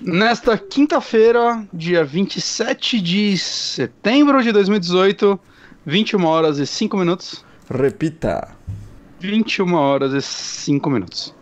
Nesta quinta-feira, dia 27 de setembro de 2018, 21 horas e 5 minutos. Repita. 21 horas e 5 minutos.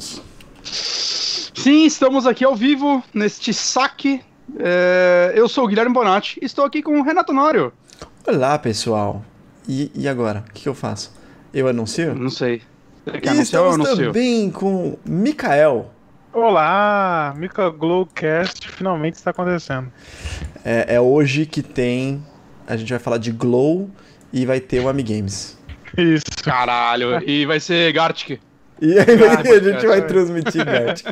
E voltamos. Sim, estamos aqui ao vivo neste saque. É, eu sou o Guilherme Bonatti e estou aqui com o Renato Nório. Olá, pessoal. E, e agora? O que, que eu faso? Eu anuncio? Não sei. Quer E anunciar eu estamos anuncio? também com Mikael. Olá, Mika Glowcast finalmente está acontecendo. É, é hoje que tem. A gente vai falar de Glow e vai ter o Amigames. Isso. Caralho, e vai ser Gartic. E aí Ah, a gente vai transmitir, Bert.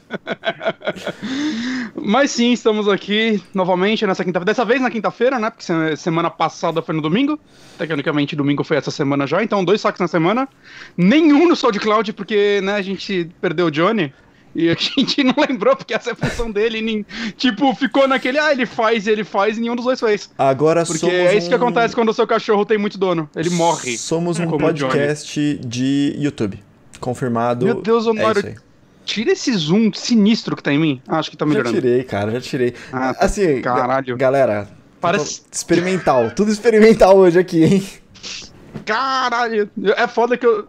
Mas sim, estamos aqui novamente nessa quinta-feira. Dessa vez na quinta-feira, né? Porque se- semana passada foi no domingo. Tecnicamente, domingo foi essa semana já. Então, dois saques na semana. Nenhum no SoundCloud, porque, né, a gente perdeu o Johnny. E a gente não lembrou, porque essa é a função dele. nem- tipo, ficou naquele, ah, ele faz, ele faz, e nenhum dos dois fez. Agora Porque somos é isso que um- acontece quando o seu cachorro tem muito dono. Ele morre. Somos um podcast de YouTube. Confirmado. Meu Deus, é Honório, aí. Tira esse zoom sinistro que tá em mim. Ah, acho que tá Já melhorando. tirei, cara, já tirei. Ah, tá. assim, Caralho. galera. Parece- Experimental. Tudo experimental hoje aqui, hein? Caralho! É foda que eu.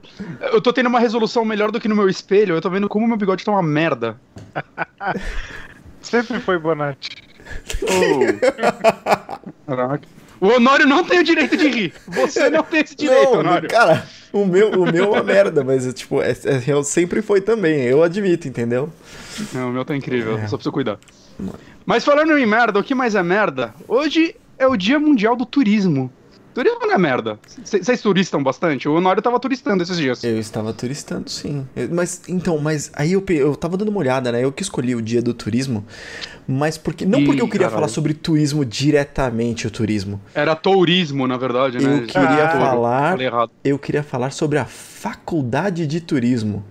Eu tô tendo uma resolução melhor do que no meu espelho. Eu tô vendo como meu bigode tá uma merda. Sempre foi Bonatti. Caraca. O Honório não tem o direito de rir. Você não tem esse direito, não, Honório. cara, o meu, o meu é uma merda, mas tipo, é, é- eu sempre foi também, eu admito, entendeu? Não, o meu tá incrível. É. Só preciso cuidar. Mas falando em merda, o que mais é merda? Hoje é o Dia Mundial do Turismo. Turismo não é merda. Vocês turistam bastante? O Honório tava turistando esses dias. Eu estava turistando, sim. Eu- Mas, então, mas aí eu, eu tava dando uma olhada, né? Eu que escolhi o dia do turismo, mas porque. Não Ih, porque eu queria caralho. falar sobre turismo diretamente, o turismo. Era tourismo, na verdade, né? Eu queria Ah, falar. Eu queria falar sobre a faculdade de turismo.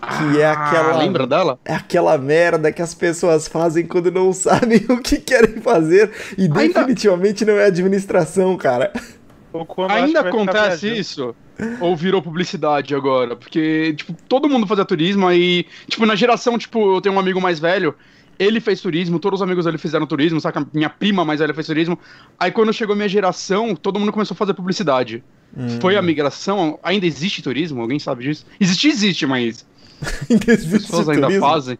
Que é aquela. Ah, lembra dela? É aquela merda que as pessoas fazem quando não sabem o que querem fazer. E Ainda- definitivamente não é administração, cara. Ainda acontece isso? Ou virou publicidade agora? Porque, tipo, todo mundo fazia turismo aí. Tipo, na geração, tipo, eu tenho um amigo mais velho, ele fez turismo, todos os amigos dele fizeram turismo, saca? Minha prima mais velha fez turismo. Aí quando chegou a minha geração, todo mundo começou a fazer publicidade. Hum. Foi a migração? Ainda existe turismo? Alguém sabe disso? Existe, existe, mas as existe pessoas ainda turismo? fazem.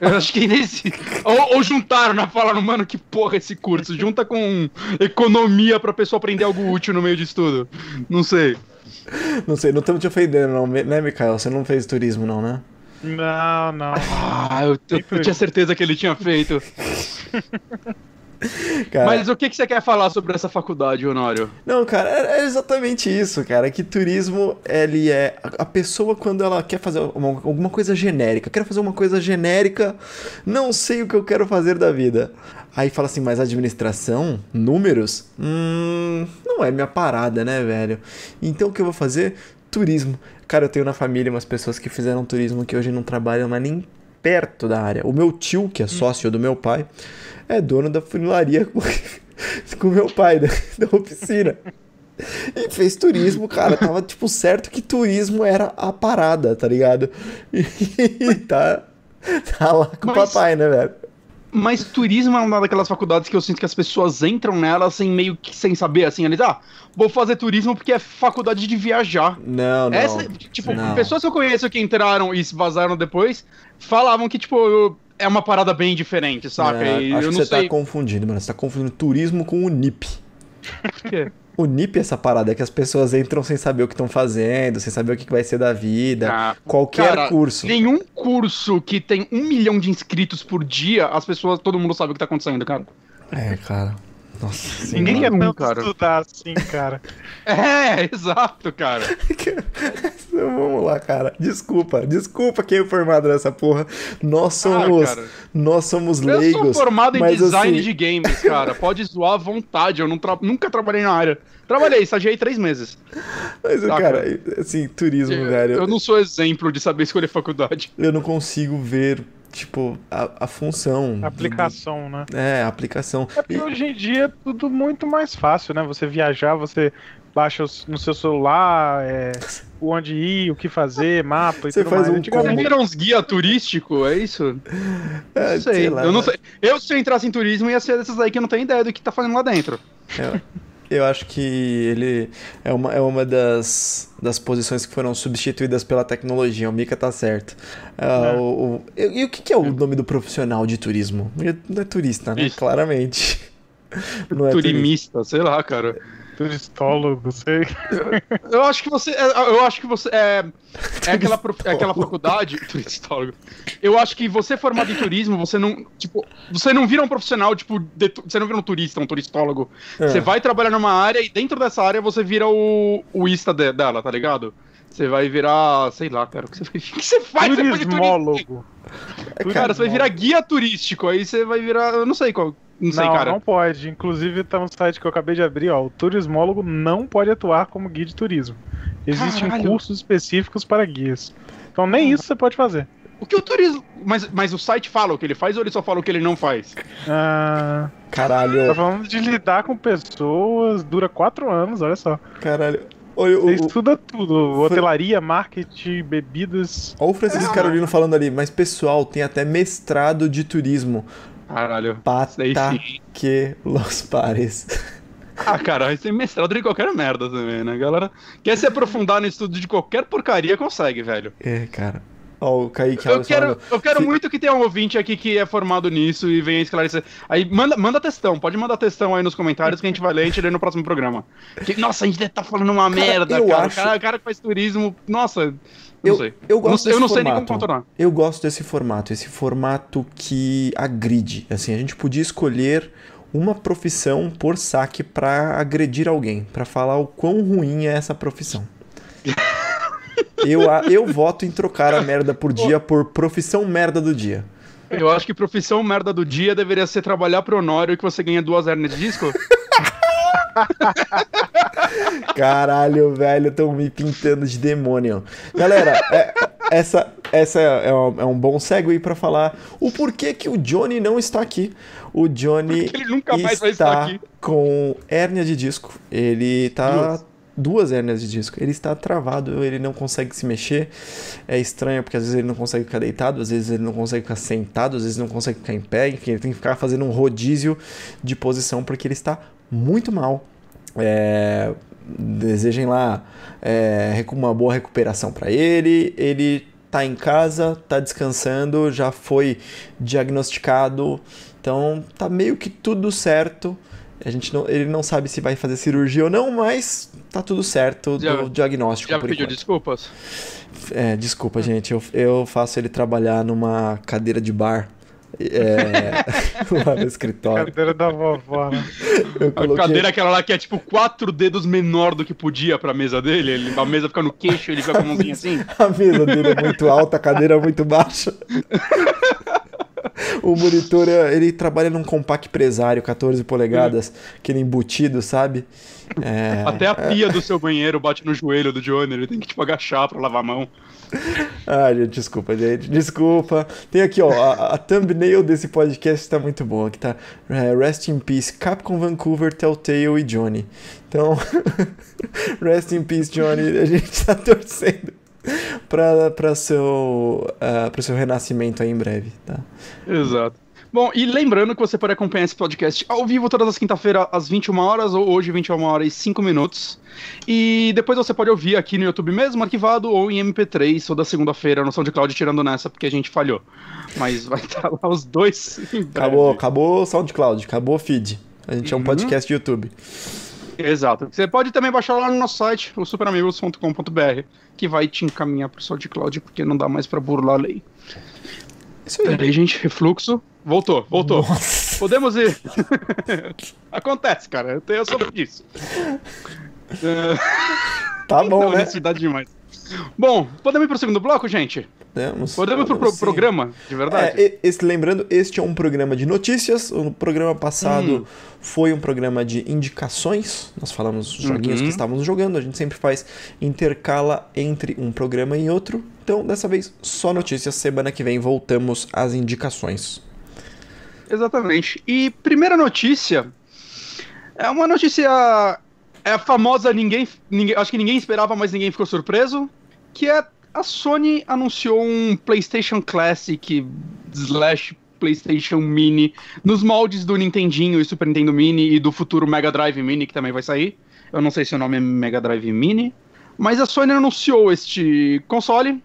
Eu acho que ainda existe. Ou, ou juntaram, né? Falaram, mano, que porra esse curso? Junta com economia pra pessoa aprender algo útil no meio disso tudo. Não sei. Não sei, não estamos te ofendendo, não, né, Mikael? Você não fez turismo, não, né? Não, não. Ah, eu, eu- eu tinha certeza que ele tinha feito. Cara, Mas o que, que você quer falar sobre essa faculdade, Honório? Não, cara, é é exatamente isso, cara. Que turismo, ele é. A a pessoa, quando ela quer fazer uma- alguma coisa genérica, quero fazer uma coisa genérica, não sei o que eu quero fazer da vida. Aí fala assim, mas administração, números, hum, não é minha parada, né, velho? Então o que eu vou fazer? Turismo. Cara, eu tenho na família umas pessoas que fizeram turismo que hoje não trabalham mais nem perto da área. O meu tio, que é sócio do meu pai, é dono da funilaria com, com meu pai, da, da oficina. E fez turismo, cara. Tava, tipo, certo que turismo era a parada, tá ligado? E tá, tá lá com o Mas- papai, né, velho? Mas turismo é uma daquelas faculdades que eu sinto que as pessoas entram nela sem meio que sem saber, assim, eles, ah, vou fazer turismo porque é faculdade de viajar. Não, não. Essa, tipo, Não. pessoas que eu conheço que entraram e se vazaram depois falavam que, tipo, eu- é uma parada bem diferente, saca? E acho eu que não você sei. tá confundindo, mano. Você tá confundindo turismo com o NIP. por quê. O NIP é essa parada que as pessoas entram sem saber o que estão fazendo, sem saber o que que vai ser da vida. Ah, qualquer cara, curso. Nenhum curso que tem um milhão de inscritos por dia, as pessoas, todo mundo sabe o que tá acontecendo, cara. É, cara. Nossa Ninguém quer tanto cara. estudar assim, cara. É, exato, cara. Então, Vamos lá, cara. Desculpa, desculpa quem é formado nessa porra. Nós somos, Ah, cara. nós somos Eu leigos. sou formado em design assim, de games, cara. Pode zoar à vontade. Eu não tra- nunca trabalhei na área. Trabalhei, estagiei três meses. Mas, Tá, cara, assim, turismo, Eu, velho. eu não sou exemplo de saber escolher faculdade. eu não consigo ver, tipo, a, a função. do- Aplicação, né? É, a aplicação. É porque hoje em dia é tudo muito mais fácil, né? Você viajar, você baixa no seu celular, é, onde ir, o que fazer, mapa e Você tudo faz mais. um Antigamente, vira uns guia turístico, é isso? É, Não sei. sei lá, eu não né? sei. Eu, se eu entrasse em turismo, ia ser desses aí que não tem ideia do que tá fazendo lá dentro. Eu, eu acho que ele é uma, é uma das, das posições que foram substituídas pela tecnologia. O Mika tá certo. Ah, É. o, o- e, e o que, que é o nome do profissional de turismo? Não é turista, né? Claramente. Não é turista. Turimista, sei lá, cara. Turistólogo, sei. Eu acho que você. é, Eu acho que você. É, é, aquela, prof- é aquela faculdade. Turistólogo. Eu acho que você formado em turismo, você não. Tipo, você não vira um profissional, tipo, de você não vira um turista, um turistólogo. É. Você vai trabalhar numa área e dentro dessa área você vira o, o ista de- dela, tá ligado? Você vai virar, sei lá, cara, o que você, o que você faz depois de? Turismólogo. Cara, você vai virar guia turístico, aí você vai virar, eu não sei qual, não sei, não, cara. não pode. Inclusive, tá no site que eu acabei de abrir, ó. O turismólogo não pode atuar como guia de turismo. Existem Caralho. cursos específicos para guias. Então nem isso você pode fazer. O que o turismo, mas, mas o site fala o que ele faz ou ele só fala o que ele não faz? Ah, Caralho, tá falando de lidar com pessoas, dura quatro anos, olha só. caralho. Olha o, Você o, estuda tudo: hotelaria, marketing, bebidas. olha o Francisco Carolino falando ali, mas pessoal, tem até mestrado de turismo. Caralho. Pata que los pares. Ah, cara, você tem mestrado em qualquer merda também, né? A galera quer se aprofundar no estudo de qualquer porcaria, consegue, velho. É, cara. Ó, o Kaique Eu quero, falando, eu quero muito que tenha um ouvinte aqui que é formado nisso e venha esclarecer. Aí manda, manda textão, pode mandar textão aí nos comentários que a gente vai ler e a gente lê no próximo programa. Que- nossa, a gente deve tá falando uma merda, eu cara. acho- O, cara. o cara que faz turismo, nossa, Eu, sei. eu gosto não sei, eu desse não sei nem como formato. contornar. Eu gosto desse formato, esse formato que agride. Assim, a gente podia escolher uma profissão por saque pra agredir alguém, pra falar o quão ruim é essa profissão. eu, eu voto em trocar a merda por dia por profissão merda do dia. Eu acho que profissão merda do dia deveria ser trabalhar pro Honório que você ganha duas hernias de disco. Caralho, velho, estão me pintando de demônio. Galera, é- essa, essa é, um, é um bom segue pra falar o porquê que o Johnny não está aqui. O Johnny Porque ele nunca mais está vai estar aqui. com hérnia de disco. Ele tá Duas. duas hérnias de disco. Ele está travado, ele não consegue se mexer. É estranho porque às vezes ele não consegue ficar deitado, às vezes ele não consegue ficar sentado, às vezes não consegue ficar em pé. Enfim, ele tem que ficar fazendo um rodízio de posição porque ele está muito mal. É, desejem lá é, uma boa recuperação para ele. Ele tá em casa, tá descansando, já foi diagnosticado, então tá meio que tudo certo. A gente não, ele não sabe se vai fazer cirurgia ou não, mas tá tudo certo Já- do diagnóstico Já pediu enquanto. desculpas? É, desculpa, gente, eu, eu faço ele trabalhar numa cadeira de bar. É, lá no escritório. Cadeira da vovó, né? Eu A coloquei- cadeira aquela lá que é tipo quatro dedos menor do que podia pra mesa dele. Ele, a mesa fica no queixo, ele fica com a mãozinha assim. A mesa dele é muito alta, a cadeira é muito baixa. O monitor, ele trabalha num compact empresário, 14 polegadas, aquele embutido, sabe? É, Até a pia do seu banheiro bate no joelho do Johnny, ele tem que tipo agachar pra lavar a mão. Ah, gente, desculpa, gente, desculpa. Tem aqui, ó, a, a thumbnail desse podcast tá muito boa, que tá é, Rest in Peace, Capcom Vancouver, Telltale e Johnny. Então, Rest in Peace, Johnny, a gente tá torcendo pra, seu, uh, seu renascimento aí em breve, tá? Exato. Bom, e lembrando que você pode acompanhar esse podcast ao vivo todas as quinta-feiras às 21 horas ou hoje 21 horas e 5 minutos. E depois você pode ouvir aqui no YouTube mesmo, arquivado ou em MP3 toda segunda-feira no SoundCloud tirando nessa porque a gente falhou. Mas vai estar lá os dois. Acabou, acabou o SoundCloud, acabou o feed. A gente é um Uhum. podcast de YouTube. Exato. Você pode também baixar lá no nosso site, o superamigos.com.br, que vai te encaminhar pro SoundCloud, porque não dá mais pra burlar a lei. Isso aí. Peraí, gente, refluxo. Voltou, voltou. Nossa. Podemos ir. Acontece, cara. Eu tenho sobre isso. Tá bom, Não, né? necessidade demais. Bom, podemos ir pro segundo bloco, gente? Podemos, Podemos ir pro pro- programa, de verdade? É, esse- lembrando, este é um programa de notícias. O programa passado Hum. foi um programa de indicações. Nós falamos dos joguinhos Uhum. que estávamos jogando. A gente sempre faz intercala entre um programa e outro. Então, dessa vez, só notícias. Semana que vem voltamos às indicações. Exatamente. E primeira notícia é uma notícia é a famosa ninguém, ninguém acho que ninguém esperava, mas ninguém ficou surpreso, que é a Sony anunciou um PlayStation Classic slash PlayStation Mini nos moldes do Nintendinho e Super Nintendo Mini e do futuro Mega Drive Mini que também vai sair. Eu não sei se o nome é Mega Drive Mini, mas a Sony anunciou este console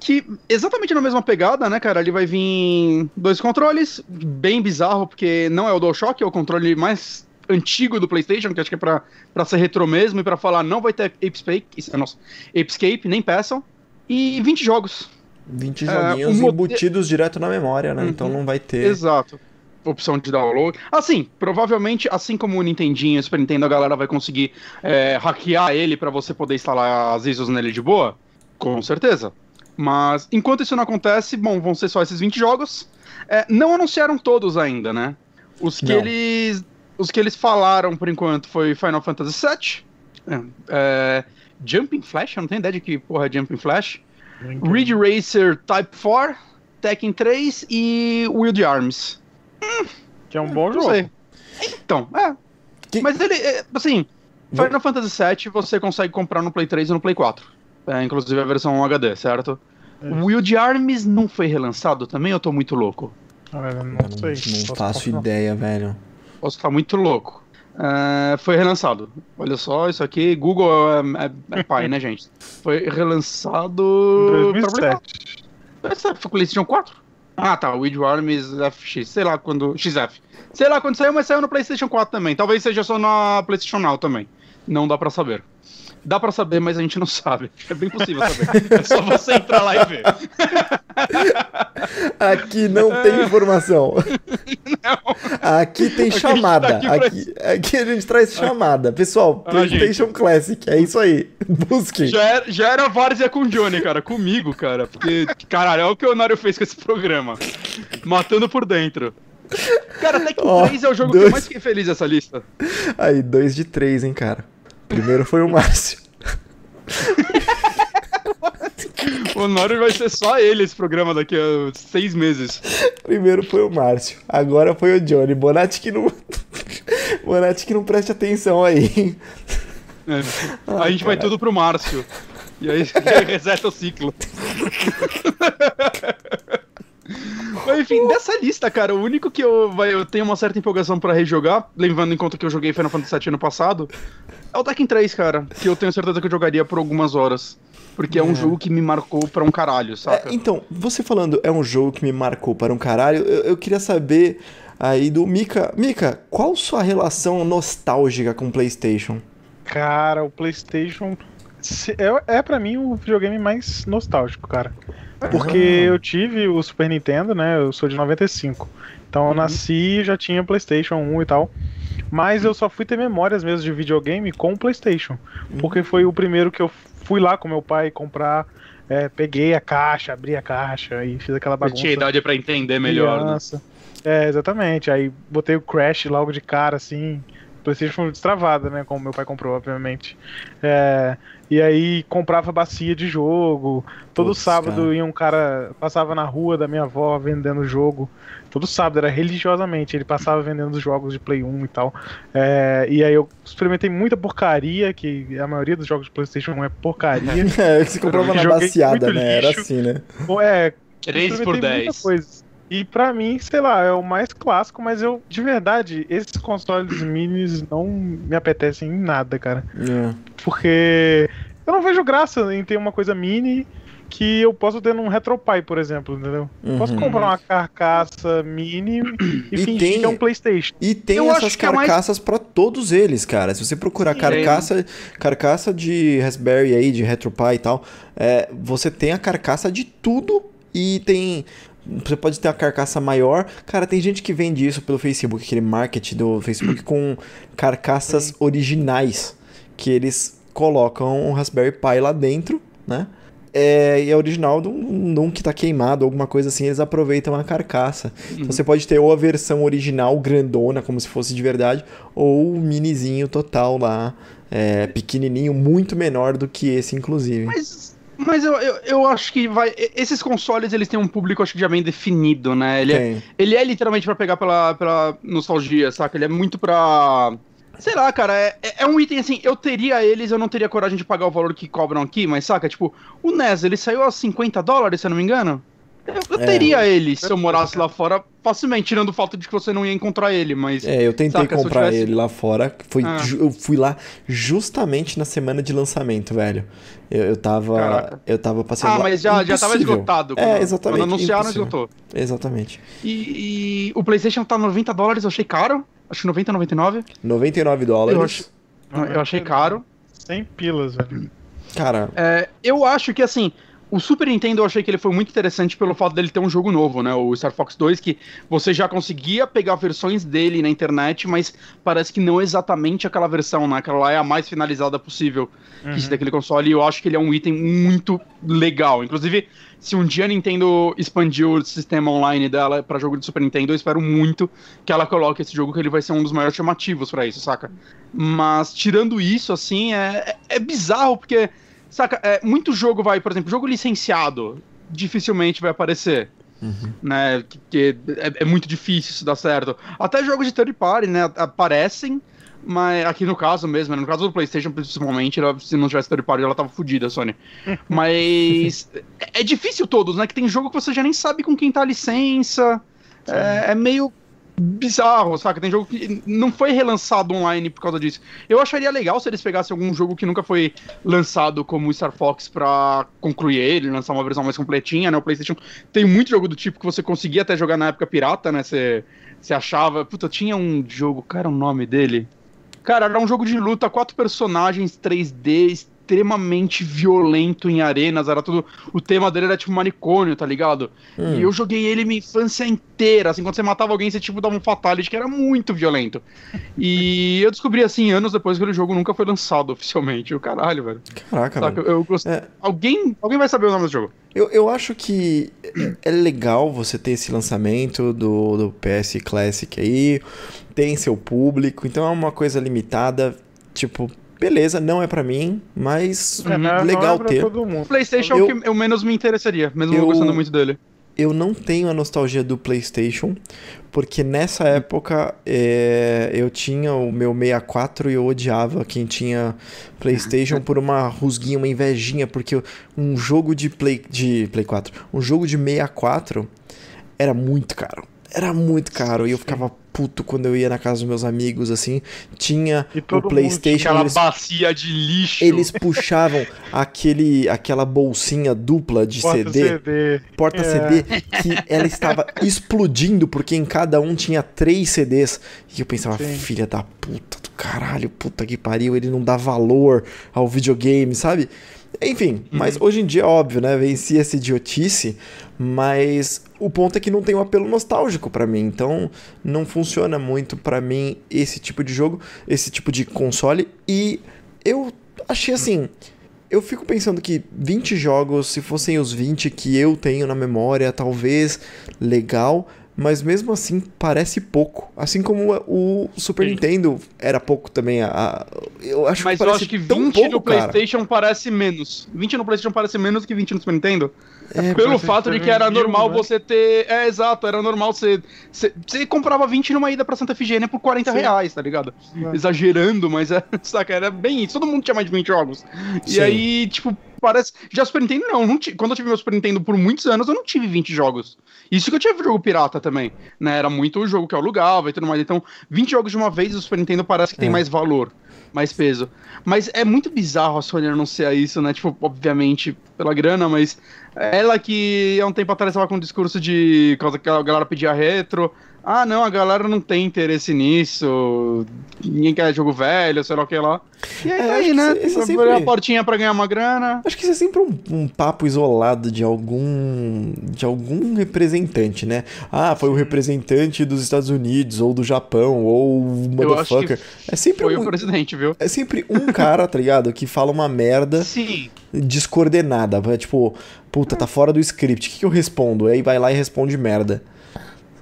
que exatamente na mesma pegada, né, cara? Ele vai vir dois controles, bem bizarro, porque não é o DualShock, é o controle mais antigo do PlayStation, que acho que é pra, pra ser retrô mesmo, e pra falar não vai ter Apescape, isso é nosso, Apescape, nem peçam, e 20 jogos. 20 É, joguinhos o mode- embutidos direto na memória, né? Uhum. Então não vai ter. Exato. Opção de download. Assim, provavelmente, assim como o Nintendinho e o Super Nintendo, a galera vai conseguir é, hackear ele pra você poder instalar as ISOs nele de boa. Com certeza. Mas enquanto isso não acontece, bom, vão ser só esses 20 jogos. É, não anunciaram todos ainda, né? Os que Não. eles. Os que eles falaram por enquanto foi Final Fantasy VII. É, é, Jumping Flash, eu não tenho ideia de que porra é Jumping Flash. Ridge Racer Type 4, Tekken 3 e Wild Arms. Que é um bom Não jogo. sei. Então, é. Que- Mas ele, é, assim, Vou- Final Fantasy VII você consegue comprar no Play 3 e no Play 4. É, inclusive a versão HD, certo? Isso. Wild Arms não foi relançado também? Eu tô muito louco. Ah, não não, sei. não faço ideia, velho. Posso estar muito louco. É, foi relançado. Olha só, isso aqui, Google é, é- é pai, né, gente? Foi relançado. Em pra Play 2007. 4. Essa foi PlayStation 4? Ah, tá. Wild Arms FX. Sei lá quando. XF. Sei lá quando saiu, mas saiu no PlayStation 4 também. Talvez seja só na PlayStation Now também. Não dá pra saber. Dá pra saber, mas a gente não sabe. É bem possível saber. É só você entrar lá e ver. Aqui não tem informação. Aqui tem Aqui chamada. tá aqui Aqui, aqui a gente traz chamada. Pessoal, Ah, PlayStation Classic. É isso aí. Busquem. Já era, já era várzea com o Johnny, cara. Comigo, cara. Porque, caralho, olha o que o Nário fez com esse programa. Matando por dentro. Cara, Tekken Ó, 3 é o jogo que dois. eu mais fiquei feliz dessa lista. Aí, dois de três, hein, cara. Primeiro foi o Márcio. O Nário vai ser só ele esse programa daqui a seis meses. Primeiro foi o Márcio. Agora foi o Johnny. Bonatti que não. Bonatti que não preste atenção aí. É. Ah, a gente vai caralho. tudo pro Márcio. E aí, e aí reseta o ciclo. Mas enfim, dessa lista, cara, o único que eu, vai, eu tenho uma certa empolgação pra rejogar, levando em conta que eu joguei Final Fantasy VII ano passado, é o Tekken 3, cara. Que eu tenho certeza que eu jogaria por algumas horas. Porque é, um É. jogo que me marcou pra um caralho, saca? É, então, você falando é um jogo que me marcou para um caralho, eu, eu queria saber aí do Mika. Mika, qual sua relação nostálgica com o PlayStation? Cara, o PlayStation é, é para mim o videogame mais nostálgico, cara. Porque eu tive o Super Nintendo, né? Eu sou de 95. Então eu nasci e já tinha PlayStation 1 e tal. Mas eu só fui ter memórias mesmo de videogame com o PlayStation. Porque foi o primeiro que eu fui lá com meu pai comprar. é, peguei a caixa, abri a caixa e fiz aquela Eu bagunça. tinha idade pra entender melhor. Né? criança. É, exatamente. Aí botei o Crash logo de cara, assim. PlayStation destravada, né? Como meu pai comprou, obviamente. É, e aí comprava bacia de jogo. Todo Putz, sábado cara. ia um cara, passava na rua da minha avó vendendo jogo. Todo sábado, era religiosamente. Ele passava vendendo os jogos de Play 1 e tal. É, e aí eu experimentei muita porcaria, que a maioria dos jogos de PlayStation 1 é porcaria. É, você comprava na baciada, né? Era lixo. assim, né? Ou é, 3 por experimentei muita 10. E pra mim, sei lá, é o mais clássico, mas eu, de verdade, esses consoles minis não me apetecem em nada, cara. É. Porque eu não vejo graça em ter uma coisa mini que eu posso ter num RetroPie, por exemplo, entendeu? Posso Uhum. comprar uma carcaça mini e, E fingir tem- que é um PlayStation. E tem Eu essas acho que é mais- carcaças pra todos eles, cara. Se você procurar Sim. carcaça, carcaça de Raspberry aí, de RetroPie e tal, é, você tem a carcaça de tudo e tem você pode ter uma carcaça maior. Cara, tem gente que vende isso pelo Facebook, aquele marketing do Facebook com carcaças Sim. originais que eles colocam um Raspberry Pi lá dentro, né? É, e é original de um, de um, que tá queimado, alguma coisa assim, eles aproveitam a carcaça. Uhum. Então você pode ter ou a versão original grandona, como se fosse de verdade, ou o minizinho total lá, é, pequenininho, muito menor do que esse, inclusive. Mas, mas eu, eu, eu, acho que vai. Esses consoles eles têm um público, acho que já bem definido, né? Ele, é, ele é literalmente para pegar pela, pela nostalgia, saca? Ele é muito pra Sei lá, cara, é, é um item assim, eu teria eles, eu não teria coragem de pagar o valor que cobram aqui, mas saca, tipo, o NES, ele saiu a 50 dólares, se eu não me engano. Eu, eu é, teria ele se eu morasse lá fora, facilmente, tirando o fato de que você não ia encontrar ele, mas. É, eu tentei saca, comprar tivesse... ele lá fora. Foi, ah. Eu fui lá justamente na semana de lançamento, velho. Eu, eu tava. Caraca. Eu tava passando. Ah, mas já, já tava esgotado. Quando, é, exatamente. Quando anunciaram, esgotou. Exatamente. E, e, o PlayStation tá 90 dólares, eu achei caro. Acho que 90, 99. 99 dólares. Eu, acho, eu achei caro. 100 pilas, velho. Cara. É, eu acho que assim. O Super Nintendo eu achei que ele foi muito interessante pelo fato dele ter um jogo novo, né? O Star Fox 2, que você já conseguia pegar versões dele na internet, mas parece que não exatamente aquela versão, né? Aquela lá é a mais finalizada possível uhum. que daquele console. E eu acho que ele é um item muito legal. Inclusive, se um dia a Nintendo expandir o sistema online dela para jogo de Super Nintendo, eu espero muito que ela coloque esse jogo, que ele vai ser um dos maiores chamativos para isso, saca? Mas tirando isso, assim, é, é bizarro, porque Saca, é, muito jogo vai, por exemplo, jogo licenciado, dificilmente vai aparecer. Uhum. Né, que, é, é, muito difícil isso dar certo. Até jogos de third party, né, aparecem, mas aqui no caso mesmo, né, no caso do PlayStation principalmente, ela, se não tivesse third party, ela tava fodida, Sony. mas é, é, difícil todos, né, que tem jogo que você já nem sabe com quem tá a licença. É, é, meio bizarro, saca? Tem jogo que não foi relançado online por causa disso. Eu acharia legal se eles pegassem algum jogo que nunca foi lançado como Star Fox pra concluir ele, lançar uma versão mais completinha, né? O PlayStation tem muito jogo do tipo que você conseguia até jogar na época pirata, né? Você, achava. Puta, tinha um jogo, cara, o nome dele. Cara, era um jogo de luta, quatro personagens 3D, extremamente violento em arenas, era tudo. O tema dele era tipo manicômio, tá ligado? Hum. E eu joguei ele minha infância inteira. Assim, quando você matava alguém, você tipo dava um fatality que era muito violento. E eu descobri assim, anos depois que aquele jogo nunca foi lançado oficialmente. O caralho, velho. Caraca, Saca, velho. Eu, eu gost... é. alguém, alguém vai saber o nome do jogo. Eu, eu acho que é legal você ter esse lançamento do, do PS Classic aí, tem seu público, então é uma coisa limitada, tipo, beleza, não é para mim, mas é, não, legal não é ter. O PlayStation eu, é o que eu menos me interessaria, mesmo eu, gostando muito dele. Eu não tenho a nostalgia do PlayStation, porque nessa época é, eu tinha o meu 64 e eu odiava quem tinha PlayStation por uma rusguinha, uma invejinha, porque um jogo de Play, de Play 4, um jogo de 64 era muito caro. Era muito caro e eu ficava puto quando eu ia na casa dos meus amigos, assim. Tinha o PlayStation. Tinha aquela eles, bacia de lixo. Eles puxavam aquele, aquela bolsinha dupla de porta CD. CD. Porta é. CD. Que ela estava explodindo porque em cada um tinha três CDs. E eu pensava, Sim. filha da puta do caralho, puta que pariu. Ele não dá valor ao videogame, sabe? Enfim, uhum. mas hoje em dia, óbvio, né? Venci essa idiotice, mas o ponto é que não tem um apelo nostálgico para mim, então não funciona muito para mim esse tipo de jogo, esse tipo de console. E eu achei assim. Eu fico pensando que 20 jogos, se fossem os 20 que eu tenho na memória, talvez legal, mas mesmo assim parece pouco. Assim como o Super Sim. Nintendo era pouco também. A, eu acho mas que parece eu acho que 20 pouco, no PlayStation cara. parece menos. 20 no PlayStation parece menos que 20 no Super Nintendo. É, Pelo fato de que era normal né? você ter. É, exato, era normal você. Você, comprava 20 numa ida pra Santa Efigênia por 40 Sim. reais, tá ligado? É. Exagerando, mas é, saca, era bem isso. Todo mundo tinha mais de 20 jogos. Sim. E aí, tipo, parece. Já Super Nintendo, não. não quando eu tive meu Super Nintendo por muitos anos, eu não tive 20 jogos. Isso que eu tive jogo pirata também. Né? Era muito o jogo que eu alugava e tudo mais. Então, 20 jogos de uma vez, o Super Nintendo parece que tem é. mais valor, mais peso. Mas é muito bizarro a Sony anunciar isso, né? Tipo, obviamente, pela grana, mas Ela que há um tempo atrás estava com um discurso de causa que a galera pedia retro. Ah, não, a galera não tem interesse nisso. Ninguém quer jogo velho, sei lá o que lá. E aí, É, tá aí, né? isso- isso é Abrir sempre- a portinha pra ganhar uma grana. Acho que isso é sempre um, um papo isolado de algum de algum representante, né? Ah, foi o representante dos Estados Unidos ou do Japão ou o motherfucker. É sempre Foi um, o presidente, viu? é sempre um cara, tá ligado? Que fala uma merda Sim. descoordenada. Tipo, puta, tá fora do script. O que, que eu respondo? Aí vai lá e responde merda.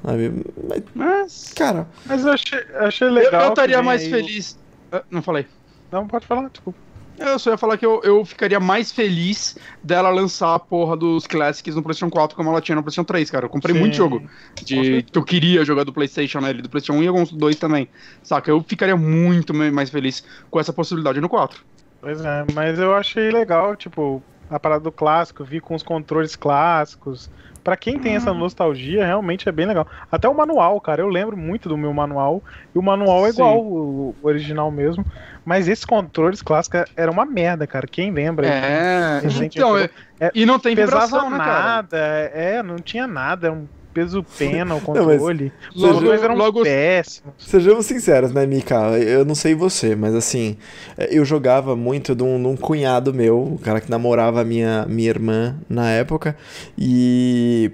Sabe? Mas, Mas. cara, Mas eu achei, achei legal. eu estaria mais feliz. Ah, Não falei. Não, pode falar, desculpa. Eu só ia falar que eu, eu ficaria mais feliz dela lançar a porra dos Classics no PlayStation 4 como ela tinha no PlayStation 3, cara. Eu comprei Sim. muito jogo de que eu queria jogar do PlayStation, né? Do PlayStation 1 e alguns do 2 também. Saca? Eu ficaria muito mais feliz com essa possibilidade no 4. Pois é, mas eu achei legal, tipo, a parada do clássico, vi com os controles clássicos. Pra quem tem essa nostalgia, realmente é bem legal. Até o manual, cara, eu lembro muito do meu manual. E o manual é Sim. igual o original mesmo. Mas esses controles clássicos era uma merda, cara. Quem lembra? É, então, é- e não tem pesava vibração, né, cara? nada, é, não tinha nada, era um peso pena o mas controle. Os logo- controles eram logo- péssimos. Sejamos sinceros, né, Mika? Eu não sei você, mas assim, eu jogava muito de um, de um cunhado meu, o cara que namorava a minha, minha irmã na época, e.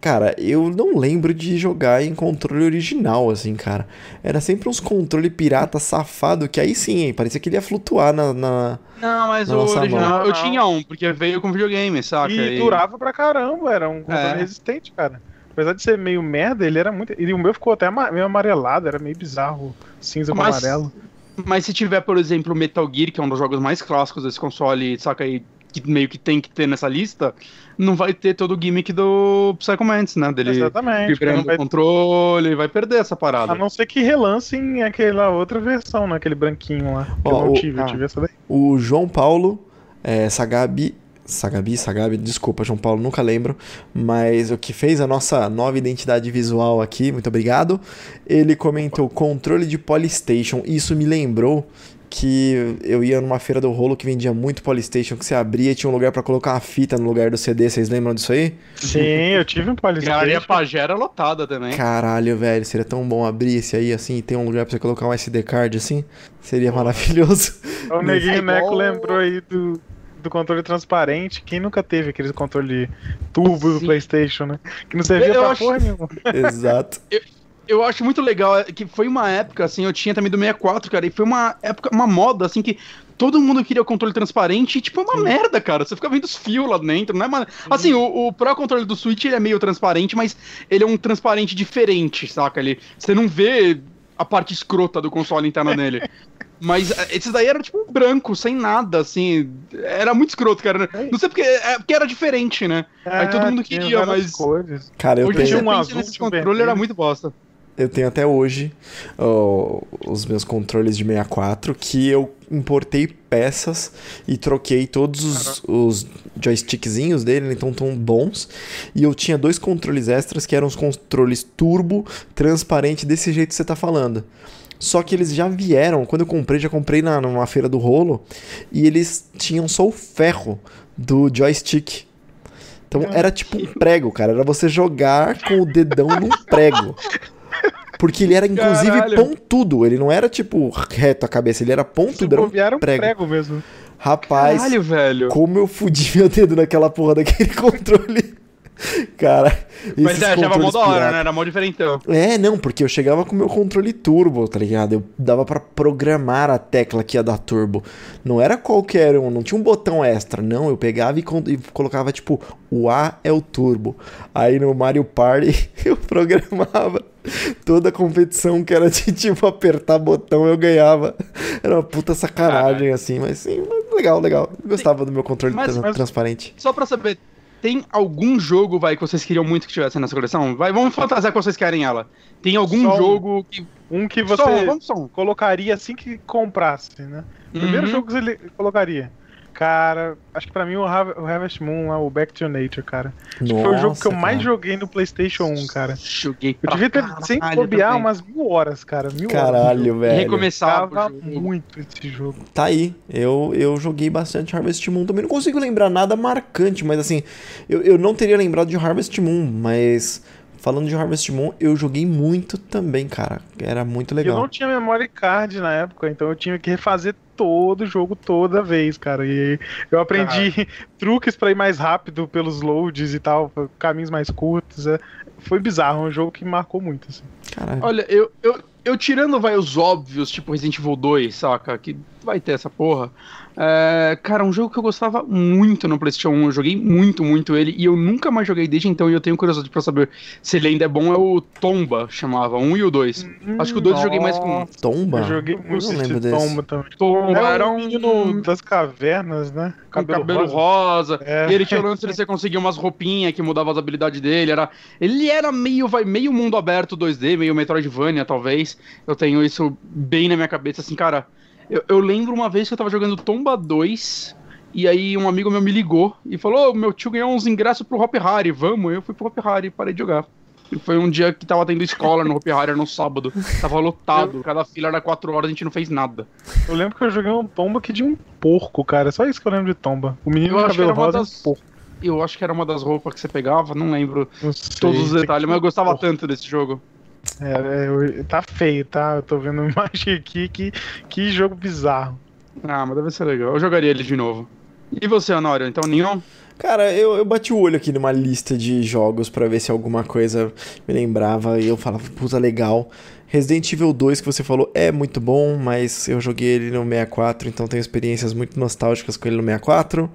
Cara, eu não lembro de jogar em controle original, assim, cara. Era sempre uns controle pirata safado, que aí sim, hein, parecia que ele ia flutuar na. na- Não, mas Na o nossa original mão. eu tinha um, porque veio com videogame, saca? E durava pra caramba, era um controle É. resistente, cara. Apesar de ser meio merda, ele era muito. E o meu ficou até meio amarelado, era meio bizarro, cinza com Mas- amarelo. Mas se tiver, por exemplo, Metal Gear, que é um dos jogos mais clássicos desse console, saca aí, que meio que tem que ter nessa lista, não vai ter todo o gimmick do Psycho Mantis, né? Dele Exatamente. vibrando vai- o controle, vai perder essa parada. A não ser que relancem aquela outra versão, né? Aquele branquinho lá. Que Ó, eu não o- tive, eu ah. tive essa daí. O João Paulo é, Sagabi. Sagabi, Sagabi, desculpa, João Paulo, nunca lembro, mas o que fez a nossa nova identidade visual aqui, muito obrigado. Ele comentou controle de Polystation. Isso me lembrou que eu ia numa feira do rolo que vendia muito Polystation, que você abria e tinha um lugar pra colocar uma fita no lugar do CD. Vocês lembram disso aí? Sim, eu tive um Galeria Polystation. Pagera lotada também. Caralho, velho, seria tão bom abrir esse aí assim e ter um lugar pra você colocar um SD card assim. Seria maravilhoso. O Neguinho É Neco lembrou aí do, do controle transparente. Quem nunca teve aquele controle turbo do Sim. PlayStation, né? Que não servia Eu pra acho- porra nenhuma. Exato. Eu acho muito legal é, que foi uma época, assim, eu tinha também do 64, cara, e foi uma época, uma moda, assim, que todo mundo queria o controle transparente e, tipo, é uma merda, cara. Você fica vendo os fios lá dentro, não é uma... Assim, o, o Pro Controle do Switch, ele é meio transparente, mas ele é um transparente diferente, saca? Ele, você não vê a parte escrota do console interno nele. Mas eh, esses daí eram, tipo, branco, sem nada, assim. Era muito escroto, cara. Não sei porque, é porque era diferente, né? Aí todo mundo tinha queria, mas- cores. Cara, eu Hoje tenho. um azul, um controles, era muito bosta. Eu tenho até hoje ó, os meus controles de 64 que eu importei peças e troquei todos os, os joystickzinhos dele, então estão bons. E eu tinha dois controles extras que eram os controles turbo, transparente, desse jeito que você tá falando. Só que eles já vieram, quando eu comprei, já comprei na, numa feira do rolo, e eles tinham só o ferro do joystick. Então era tipo um prego, cara. Era você jogar com o dedão num prego. Porque ele era, inclusive, Caralho. pontudo. Ele não era, tipo, reto a cabeça. Ele era pontudo. Era um era um prego. prego. mesmo. Rapaz, Caralho, velho. como eu fudi meu dedo naquela porra daquele controle. Cara, Mas é, era mó da hora, né? Era mó diferentão. É, não, porque eu chegava com o meu controle turbo, tá ligado? Eu dava pra programar a tecla que ia dar turbo. Não era qualquer um, não tinha um botão extra, não. Eu pegava e, e colocava tipo, o A é o turbo. Aí no Mario Party eu programava toda a competição que era de tipo apertar botão eu ganhava. Era uma puta sacanagem assim, mas sim, mas legal, legal. Eu gostava do meu controle Mas- mas- transparente. Só pra saber, tem algum jogo, vai, que vocês queriam muito que tivesse nessa coleção? Vai, vamos fantasiar que vocês querem ela. Tem algum um. jogo que. Um que você um. colocaria assim que comprasse, né? Primeiro Uhum. jogo que ele colocaria. Cara, acho que pra mim o, Har o Harvest Moon é o Back to Nature, cara. Acho que foi o jogo que eu mais joguei no PlayStation 1, cara. Joguei Eu pra devia ter, caralho sem bobear, umas mil horas, cara. Mil horas. Caralho, E velho. recomeçava Tava muito esse jogo. Tá aí. Eu, eu joguei bastante Harvest Moon. Também não consigo lembrar nada marcante, mas assim, eu, eu não teria lembrado de Harvest Moon, mas falando de Harvest Moon, eu joguei muito também, cara. Era muito Eu legal. não tinha memory card na época, então eu tinha que refazer todo o jogo toda vez, cara. E eu aprendi truques pra ir mais rápido pelos loads e tal, caminhos mais curtos. é. Foi bizarro, um jogo que marcou muito, assim. Caralho. Olha, eu, eu, eu tirando vai os óbvios, tipo Resident Evil 2, saca? Que vai ter essa porra. É, cara, um jogo que eu gostava muito no PlayStation 1, eu joguei muito, muito ele, e eu nunca mais joguei desde então, e eu tenho curiosidade pra saber se ele ainda é bom, é o Tomba, chamava, um e o dois. Acho que o dois eu joguei mais um. Tomba? Eu joguei Eu muito não lembro esse desse. Tomba também. Tomba Era era um menino das cavernas, né? com cabelo, rosa. É. E ele tinha o lance de você conseguir umas roupinhas que mudavam as habilidades dele. Era, ele era meio, vai, meio mundo aberto 2D, meio Metroidvania, talvez. Eu tenho isso bem na minha cabeça, assim, cara. Eu, eu lembro uma vez que eu tava jogando Tomba 2. E aí um amigo meu me ligou e falou: "Ô, meu tio ganhou uns ingressos pro Hop Harry, vamos? Eu fui pro Hop Harry e parei de jogar. E foi um dia que tava tendo escola no Hop Harry, era no sábado. Tava lotado, cada fila era 4 horas, a gente não fez nada. Eu lembro que eu joguei um Tomba que de um porco, cara. Só isso que eu lembro de Tomba. O menino Eu cabelo rosa das- é um porco. Eu acho que era uma das roupas que você pegava, não lembro Não sei. todos os detalhes, mas eu gostava porco. tanto desse jogo. É, é, tá feio, tá? Eu tô vendo imagem aqui. Que, que jogo bizarro. Ah, mas deve ser legal. Eu jogaria ele de novo. E você, Honório? Então, nenhum? Cara, eu, eu bati o olho aqui numa lista de jogos pra ver se alguma coisa me lembrava e eu falava, puta, legal. Resident Evil 2 que você falou é muito bom, mas eu joguei ele no 64, então tenho experiências muito nostálgicas com ele no 64.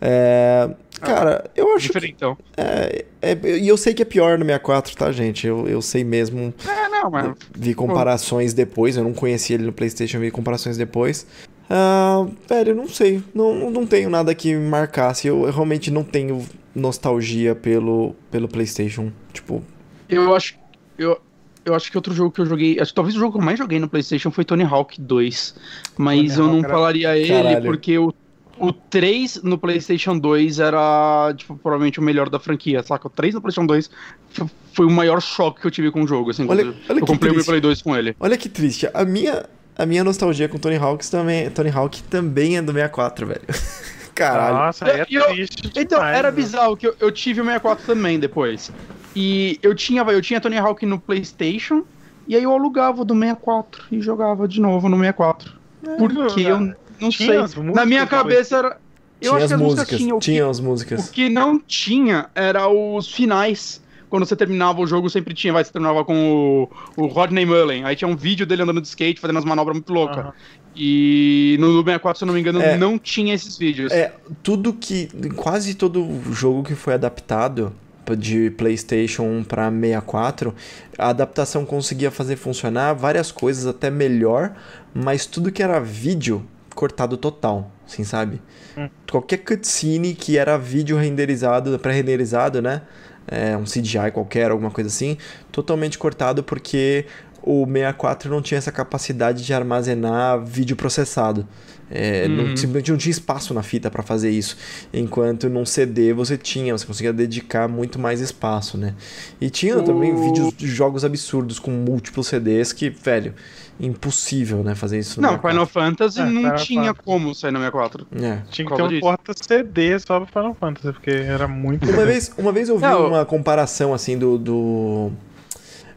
É, cara, eu acho que Diferentão. é, é- e eu sei que é pior no 64, tá, gente? Eu, eu sei mesmo. É, não, mas. Vi comparações depois, eu não conhecia ele no PlayStation, vi comparações depois. Ah, velho, eu não sei. Não, não tenho nada que me marcasse. Eu, eu realmente não tenho nostalgia pelo, pelo PlayStation. Tipo, Eu acho. Eu, eu acho que outro jogo que eu joguei. Acho que talvez o jogo que eu mais joguei no PlayStation foi Tony Hawk 2. Mas Tony eu não Hawk era- falaria ele Caralho. porque o. O 3 no PlayStation 2 era, tipo, provavelmente o melhor da franquia, saca? O 3 no PlayStation 2 f- foi o maior choque que eu tive com o jogo, assim. Olha- olha eu que comprei o meu triste. Play 2 com ele. olha que triste. A minha, a minha nostalgia com Tony Hawk também, Tony Hawk também é do 64, velho. Caralho. Nossa, aí é E eu- triste. Então, demais, era né? bizarro que eu, eu tive o 64 também depois. E eu tinha, eu tinha Tony Hawk no PlayStation, e aí eu alugava o do 64 e jogava de novo no 64. Porque eu não Tinha sei. as músicas Na minha cabeça era. Eu tinha acho as que as músicas músicas, tinham. O que- tinha as O músicas. que não tinha era os finais. Quando você terminava o jogo, sempre tinha, vai, você terminava com o, o Rodney Mullen. Aí tinha um vídeo dele andando de skate, fazendo umas manobras muito loucas. Aham. E no 64, se eu não me engano, É. não tinha esses vídeos. É, tudo que. Quase todo jogo que foi adaptado de PlayStation 1 para 64, a adaptação conseguia fazer funcionar várias coisas até melhor, mas tudo que era vídeo, cortado total, assim, sabe? Hum. Qualquer cutscene que era vídeo renderizado, pré-renderizado, né? É, um CGI qualquer, alguma coisa assim, totalmente cortado porque o 64 não tinha essa capacidade de armazenar vídeo processado. É, não- Uhum. simplesmente não tinha espaço na fita para fazer isso. Enquanto num CD você tinha, você conseguia dedicar muito mais espaço, né? E tinha também O- vídeos de jogos absurdos com múltiplos CDs que, velho, impossível, né? Fazer isso no Não, 64. Final Fantasy É, não Final tinha Fantasy. como sair no 64. É. Tinha que ter um disso. porta-CD só pra Final Fantasy, porque era muito. Uma vez, uma vez eu vi Não. uma comparação assim do, do.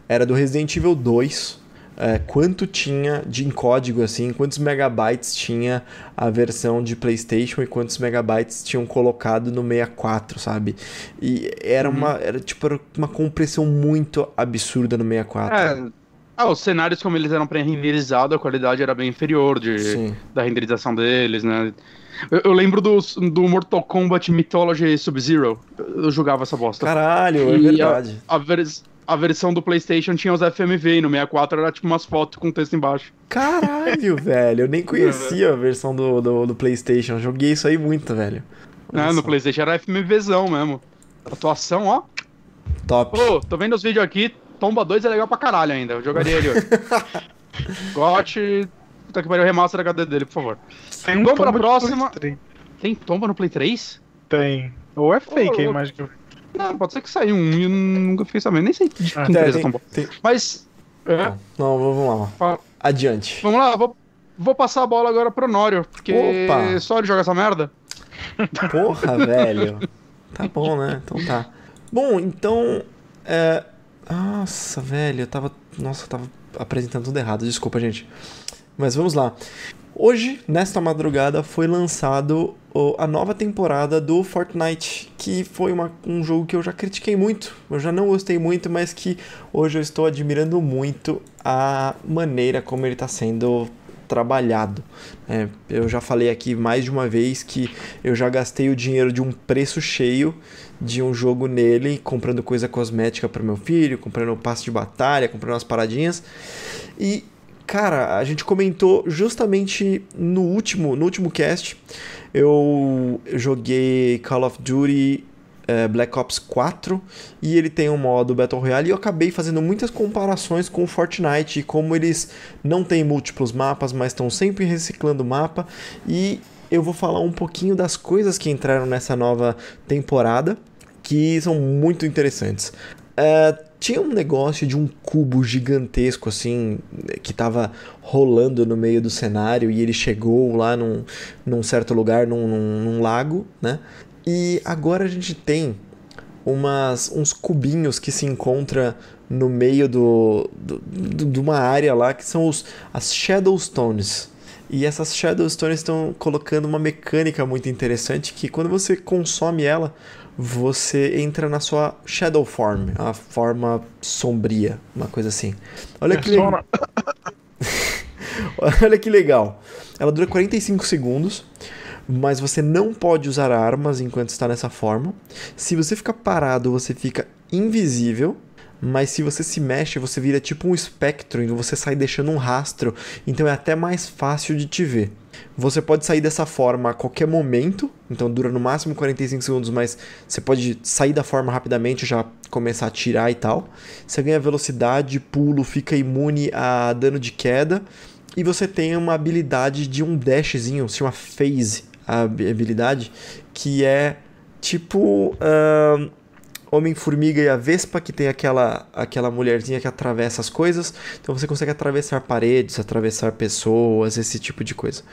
Era do Resident Evil 2. É, quanto tinha de em código assim, quantos megabytes tinha a versão de PlayStation e quantos megabytes tinham colocado no 64, sabe? E era Uhum. uma era tipo era uma compressão muito absurda no 64. É. Ah, os cenários, como eles eram pré-renderizados, a qualidade era bem inferior de, Sim. da renderização deles, né? Eu, eu lembro do, do Mortal Kombat Mythology Sub-Zero. Eu, eu jogava essa bosta. Caralho, é E verdade. A, vers- a versão do PlayStation tinha os FMV e no 64 era tipo umas fotos com texto embaixo. Caralho, velho, eu nem conhecia a versão do, do, do PlayStation. Joguei isso aí muito, velho. Olha Né? No. PlayStation era FMVzão mesmo. Atuação, ó. Top. Ô, tô vendo os vídeos aqui. Tomba 2 é legal pra caralho ainda. Eu jogaria ele hoje. Gote. Puta que pariu, remaster HD dele, por favor. Tem um Vamos pra próxima. Tem tomba no Play 3? Tem. Ou é fake Ô, a imagem que eu vi. Não, pode ser que saiu um e eu nunca fiquei sabendo. Nem sei de que Ah, empresa tem- tombou. tem- Mas. é, Não, não, vamos lá. Adiante. vamos lá, vou, vou passar a bola agora pro Nório, porque Opa. só ele joga essa merda. Porra, velho. Tá bom, né? Então tá. Bom, então. É... Nossa, velho, eu tava. Nossa, eu tava apresentando tudo errado, desculpa, gente. Mas vamos lá. Hoje, nesta madrugada, foi lançado a nova temporada do Fortnite, que foi uma- um jogo que eu já critiquei muito, eu já não gostei muito, mas que hoje eu estou admirando muito a maneira como ele está sendo trabalhado. É, eu já falei aqui mais de uma vez que eu já gastei o dinheiro de um preço cheio de um jogo nele, comprando coisa cosmética para meu filho, comprando passe de batalha, comprando umas paradinhas. E cara, a gente comentou justamente no último, no último cast, eu joguei Call of Duty eh, Black Ops 4 e ele tem um modo Battle Royale. E eu acabei fazendo muitas comparações com o Fortnite e como eles não têm múltiplos mapas, mas estão sempre reciclando o mapa. E eu vou falar um pouquinho das coisas que entraram nessa nova temporada que são muito interessantes. É, tinha um negócio de um cubo gigantesco assim que tava rolando no meio do cenário e ele chegou lá num, num certo lugar, num, num- num lago, né? E agora a gente tem umas, uns cubinhos que se encontra no meio do, do, do- de uma área lá que são os, as Shadowstones. E essas Shadowstones estão colocando uma mecânica muito interessante que quando você consome ela, você entra na sua Shadow Form, a forma sombria, uma coisa assim. Olha que legal. Persona. Olha que legal. Ela dura 45 segundos, mas você não pode usar armas enquanto está nessa forma. Se você ficar parado, você fica invisível. Mas se você se mexe, você vira tipo um espectro, então você sai deixando um rastro, então é até mais fácil de te ver. Você pode sair dessa forma a qualquer momento, então dura no máximo 45 segundos, mas você pode sair da forma rapidamente, já começar a atirar e tal. Você ganha velocidade, pulo, fica imune a dano de queda, e você tem uma habilidade de um dashzinho, se chama phase, a habi- habilidade, que é tipo ahn, Homem-Formiga e a Vespa, que tem aquela, aquela mulherzinha que atravessa as coisas. Então você consegue atravessar paredes, atravessar pessoas, esse tipo de coisa.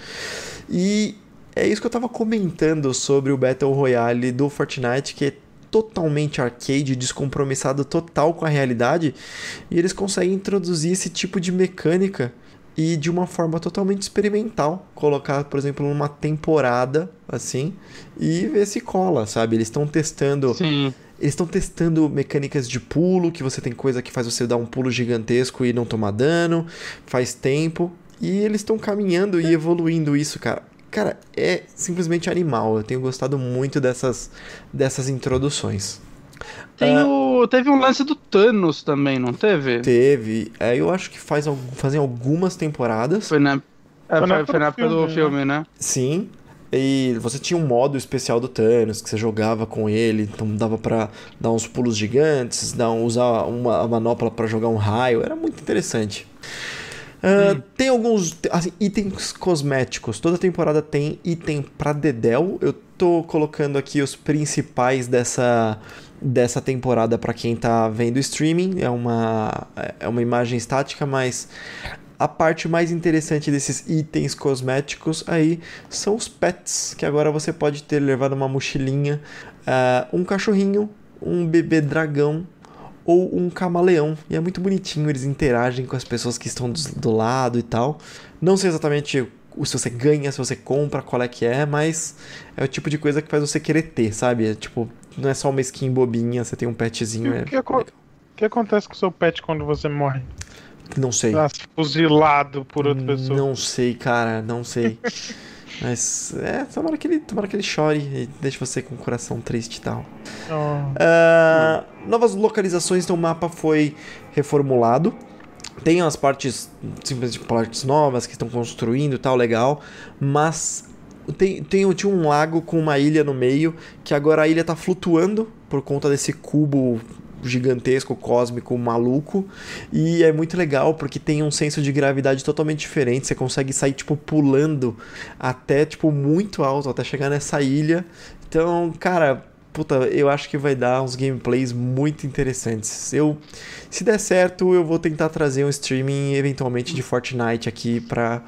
E é isso que eu tava comentando sobre o Battle Royale do Fortnite, que é totalmente arcade, descompromissado total com a realidade, e eles conseguem introduzir esse tipo de mecânica e de uma forma totalmente experimental, colocar, por exemplo, numa temporada assim e ver se cola, sabe? Eles estão testando Sim. Eles estão testando mecânicas de pulo, que você tem coisa que faz você dar um pulo gigantesco e não tomar dano, faz tempo. E eles estão caminhando e evoluindo isso, cara. Cara, é simplesmente animal. Eu tenho gostado muito dessas, dessas introduções. Tem Ah. o, teve um lance do Thanos também, não teve? Teve, é, eu acho que faz, fazem algumas temporadas. Foi na, é, Foi na foi, na época do filme, filme, né? Sim. E você tinha um modo especial do Thanos que você jogava com ele, então dava pra dar uns pulos gigantes, dar um- usar uma a manopla pra jogar um raio, era muito interessante. Ah, tem alguns assim, itens cosméticos. Toda temporada tem item pra Dedel. Eu tô colocando aqui os principais dessa dessa temporada pra quem tá vendo streaming. É uma é uma imagem estática, mas a parte mais interessante desses itens cosméticos aí são os pets, que agora você pode ter levado uma mochilinha, ah, um cachorrinho, um bebê dragão ou um camaleão. E é muito bonitinho, eles interagem com as pessoas que estão do, do lado e tal. Não sei exatamente o- se você ganha, se você compra, qual é que é, mas é o tipo de coisa que faz você querer ter, sabe? É tipo, não é só uma skin bobinha, você tem um petzinho. E É o que, o que acontece com o seu pet quando você morre? Não sei. Tá fuzilado por outra pessoa. Não sei, cara, não sei. Mas é, tomara que ele, tomara que ele chore e deixe você com o coração triste e tal. Oh. Ah, novas localizações, então o mapa foi reformulado. Tem as partes, simplesmente partes novas que estão construindo e tal, legal. Mas tem, tem, tinha um lago com uma ilha no meio, que agora a ilha tá flutuando por conta desse cubo gigantesco, cósmico, maluco. E é muito legal porque tem um senso de gravidade totalmente diferente. Você consegue sair, tipo, pulando até, tipo, muito alto, até chegar nessa ilha. Então, cara, puta, eu acho que vai dar uns gameplays muito interessantes. Eu, se der certo, eu vou tentar trazer um streaming eventualmente de Fortnite aqui pra,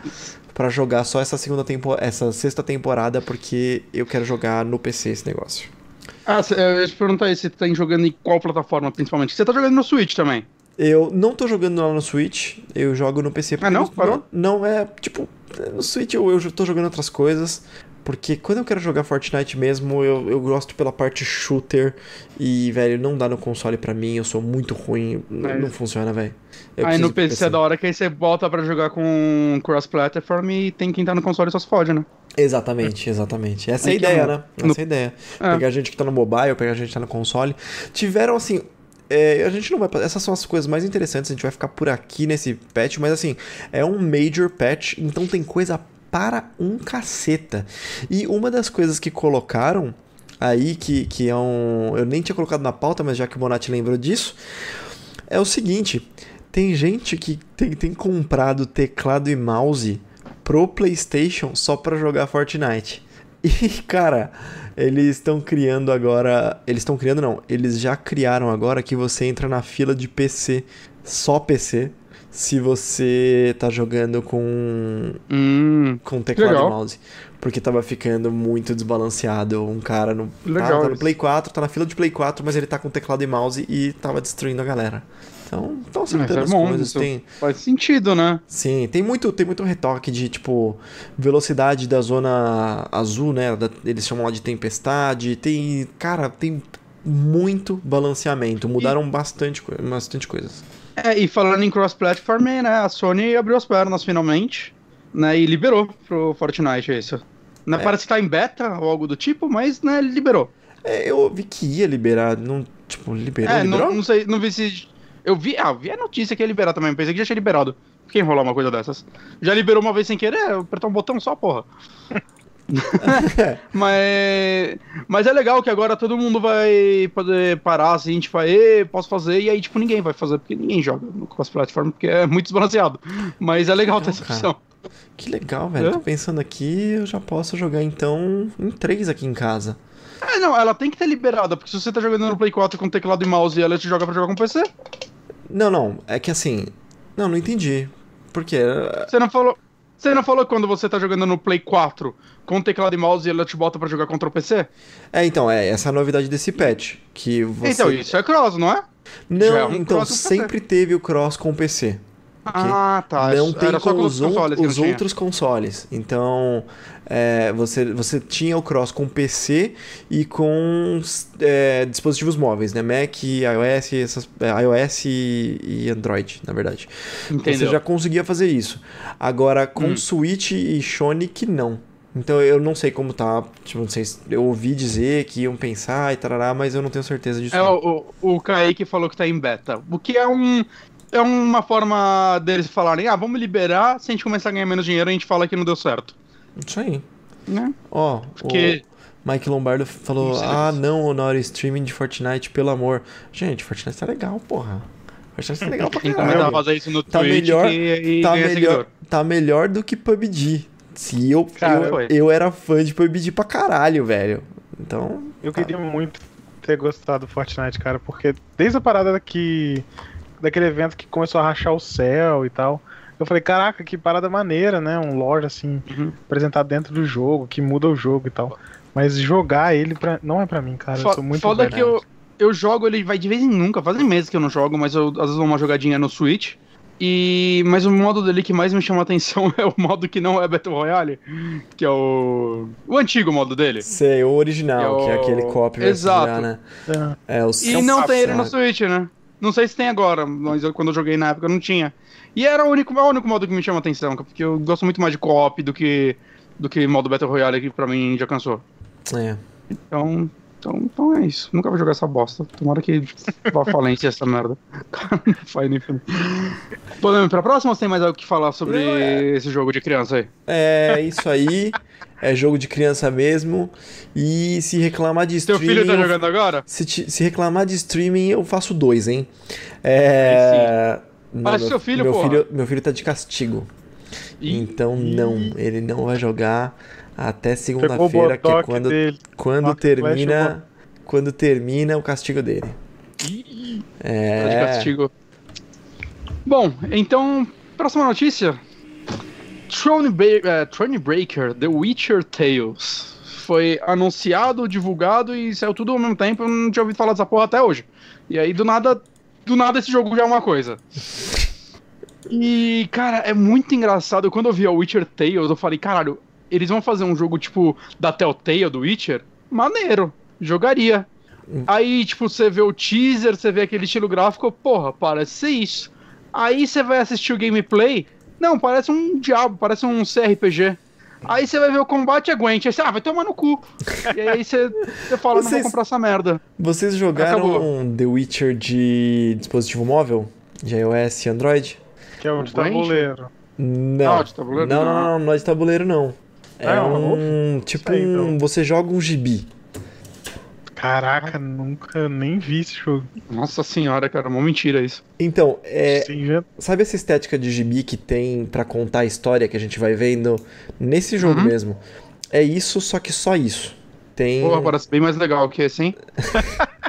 pra jogar só essa segunda temporada, essa sexta temporada, porque eu quero jogar no PC esse negócio. Ah, eu ia te perguntar aí, você tá jogando em qual plataforma, principalmente? Você tá jogando no Switch também? Eu não tô jogando lá no Switch, eu jogo no PC. porque não? Parou? Não, é, tipo, no Switch eu, eu tô jogando outras coisas. Porque quando eu quero jogar Fortnite mesmo, eu, eu gosto pela parte shooter. E, velho, não dá no console pra mim, eu sou muito ruim. É. Não funciona, velho. Aí no do PC é da hora que aí você bota pra jogar com cross-platform e tem quem tá no console só se fode, né? Exatamente, exatamente. Essa é a ideia, né? Essa é a ideia. É. Pegar gente que tá no mobile, pegar gente que tá no console. Tiveram, assim. é, a gente não vai. Essas são as coisas mais interessantes. A gente vai ficar por aqui nesse patch, mas assim, é um major patch, então tem coisa para um caceta. E uma das coisas que colocaram aí, que, que é um. Eu nem tinha colocado na pauta, mas já que o Bonatti lembrou disso, é o seguinte: tem gente que tem, tem comprado teclado e mouse pro PlayStation só pra jogar Fortnite. E, cara, eles estão criando agora. Eles estão criando, não. Eles já criaram agora que você entra na fila de PC, só PC, se você tá jogando com, Hum, com teclado Legal. e mouse. Porque tava ficando muito desbalanceado. Um cara no, tá, Legal tá no isso. Play 4, tá na fila de Play 4, mas ele tá com teclado e mouse e tava destruindo a galera. Então, estão acertando é as bom, coisas. Tem, faz sentido, né? Sim, tem muito, tem muito retoque de, tipo, velocidade da zona azul, né? Da- eles chamam lá de tempestade. Tem, cara, tem muito balanceamento. Mudaram bastante, coi- bastante coisas. É, e falando em cross-platform, né, a Sony abriu as pernas finalmente, né, e liberou pro Fortnite isso. Né, É. Parece que tá em beta ou algo do tipo, mas, né, liberou. É, eu vi que ia liberar, não, tipo, liberou, é, liberou? não, não sei, não vi se... Eu vi, ah, vi a notícia que ia liberar também, pensei que já tinha liberado. Quem enrolar uma coisa dessas? Já liberou uma vez sem querer, apertar um botão só, porra. mas, mas é legal que agora todo mundo vai poder parar assim, tipo, aí posso fazer, e aí, tipo, ninguém vai fazer, porque ninguém joga no cross-platform, porque é muito desbalanceado. Mas é legal ter essa cara. opção. Que legal, velho. É? Tô pensando aqui, eu já posso jogar então em três aqui em casa. É, não, ela tem que ter liberada, porque se você tá jogando no Play 4 com teclado e mouse e ela te joga pra jogar com PC, Não, não, é que assim. Não, não entendi. Por quê? você não falou. Você não falou quando você tá jogando no Play 4 com teclado e mouse e ela te bota pra jogar contra o PC? É, então, é essa é a novidade desse patch. Que você. Então, isso é cross, não é? Não, é um então sempre teve o cross com o PC. Ah, tá. não tem com os, consoles os outros consoles. Então, é, você, você tinha o cross com PC e com é, dispositivos móveis, né? Mac, iOS, essas, é, iOS e, Android, na verdade. Entendeu? Você já conseguia fazer isso. Agora, com Hum. Switch e Sonic, não. Então eu não sei como tá. Tipo, não sei se eu ouvi dizer que iam pensar e tarará, mas eu não tenho certeza disso. É, o, o, o Kaique falou que tá em beta. O que é um. É uma forma deles falarem, ah, vamos liberar, se a gente começar a ganhar menos dinheiro, a gente fala que não deu certo. Isso aí. Né? Ó, Porque. o Mike Lombardo falou: Não Ah, não, Honor, streaming de Fortnite, pelo amor. Gente, Fortnite tá legal, porra. Fortnite tá legal pra caralho. fazer isso no Tá Twitch melhor- e, e Tá melhor, seguidor. tá melhor do que PUBG. Se eu, Cara, eu, eu era fã de PUBG pra caralho, velho. Então. Eu tá. queria muito ter gostado do Fortnite, cara, porque desde a parada que. daquele evento que começou a rachar o céu e tal. Eu falei, caraca, que parada maneira, né? Um lore assim, Uhum. apresentado dentro do jogo, que muda o jogo e tal. Mas jogar ele pra... não é pra mim, cara. eu Fo- sou muito Foda velho. que eu, eu jogo ele vai de vez em nunca, fazem meses que eu não jogo, mas eu às vezes dou uma jogadinha no Switch. E mas o modo dele que mais me chama a atenção é o modo que não é Battle Royale, que é o o antigo modo dele. Sei, o original, É que é o- aquele co-op versus Exato. já, né? É. É, o E não tem ele no Switch, né? Não sei se tem agora, mas eu, quando eu joguei na época não tinha. E era o único, é o único modo que me chama a atenção, porque eu gosto muito mais de co-op do que do que modo Battle Royale que pra mim já cansou. É. Então, Então, então é isso. Nunca vou jogar essa bosta. Tomara que vá falência essa merda. Cara, não faz nem filme. Podemos ir pra próxima ou você tem mais algo que falar sobre Não, é- esse jogo de criança aí? É isso aí. É jogo de criança mesmo. E se reclamar de Seu streaming. filho tá eu- jogando agora? Se, se reclamar de streaming, eu faço dois, hein? É. Não, Seu filho, meu porra. filho, meu filho tá de castigo. Ih, Então não, ele não vai jogar até segunda-feira, que é quando, dele. quando Rock Flash, termina. Quando termina o castigo dele. ih, tá de É. castigo. Bom, então, próxima notícia. Throne, Ba- Throne Breaker, The Witcher Tales. Foi anunciado, divulgado e saiu tudo ao mesmo tempo. Eu não tinha ouvido falar dessa porra até hoje. E aí, do nada, do nada esse jogo já é uma coisa. E, cara, é muito engraçado. Quando eu vi a Witcher Tales, eu falei, caralho, eles vão fazer um jogo tipo da Telltale do Witcher? Maneiro, jogaria. Aí, tipo, você vê o teaser, você vê aquele estilo gráfico, porra, parece ser isso. Aí você vai assistir o gameplay, não, parece um diabo, parece um CRPG. Aí você vai ver o combate é Gwent, aí você, ah, vai tomar no cu. E aí você, você fala, não vou Vocês- comprar essa merda. Vocês jogaram Acabou. The Witcher de dispositivo móvel? De iOS e Android? Que é o de tabuleiro. Não. Ah, de tabuleiro? Não, não, Não. não, não é de tabuleiro, não. É é um. Tipo Sei, um. então. Você joga um gibi. Caraca, nunca nem vi esse jogo. Nossa senhora, cara, uma mentira isso. Então, é, Sim, já- sabe essa estética de gibi que tem pra contar a história que a gente vai vendo nesse jogo Uhum. mesmo? É isso, só que só isso. Tem. Porra, parece bem mais legal que esse, hein?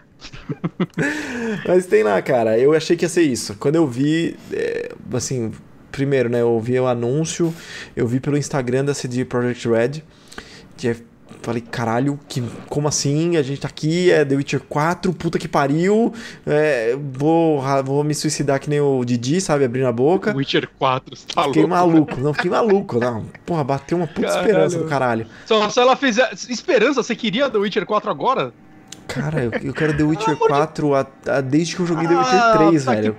Mas tem lá, cara. Eu achei que ia ser isso. Quando eu vi, é, assim, primeiro, né? Eu vi o anúncio, eu vi pelo Instagram da CD Projekt Red. Que é- falei, caralho, que, como assim? A gente tá aqui, é The Witcher 4, puta que pariu. é, vou, vou me suicidar que nem o Didi, sabe? Abrindo a boca. Witcher 4, você tá Fiquei louco. maluco. Não, fiquei maluco. Não. Porra, bateu uma puta Caralho. esperança do caralho. Só se ela fizer. Esperança, você queria The Witcher 4 agora? Cara, eu, eu quero The Witcher amor de- 4 a- a- desde que eu joguei The Witcher Ah, 3, tá que velho.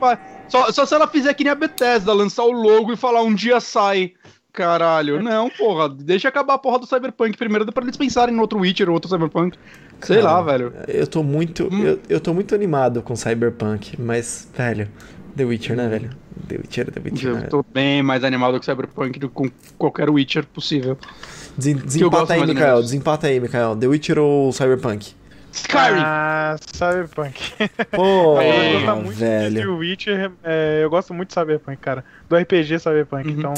Só, só se ela fizer que nem a Bethesda, lançar o logo e falar um dia sai. Caralho, não, porra. Deixa acabar a porra do Cyberpunk primeiro, pra eles pensarem no outro Witcher ou outro Cyberpunk. Sei Cara, lá, velho. Eu tô muito. Hum. Eu, eu tô muito animado com Cyberpunk, mas, velho, The Witcher, né, velho? The Witcher, The Witcher. né? Eu tô bem mais animado com Cyberpunk do que com qualquer Witcher possível. Desen- eu Desempata aí, Mikael. Desempata aí, Mikael. The Witcher ou Cyberpunk? Skyrim! Ah, Cyberpunk. Pô, É, gostar muito de velho. Witcher, é, eu gosto muito de Cyberpunk, cara. Do RPG Cyberpunk, Uhum. então.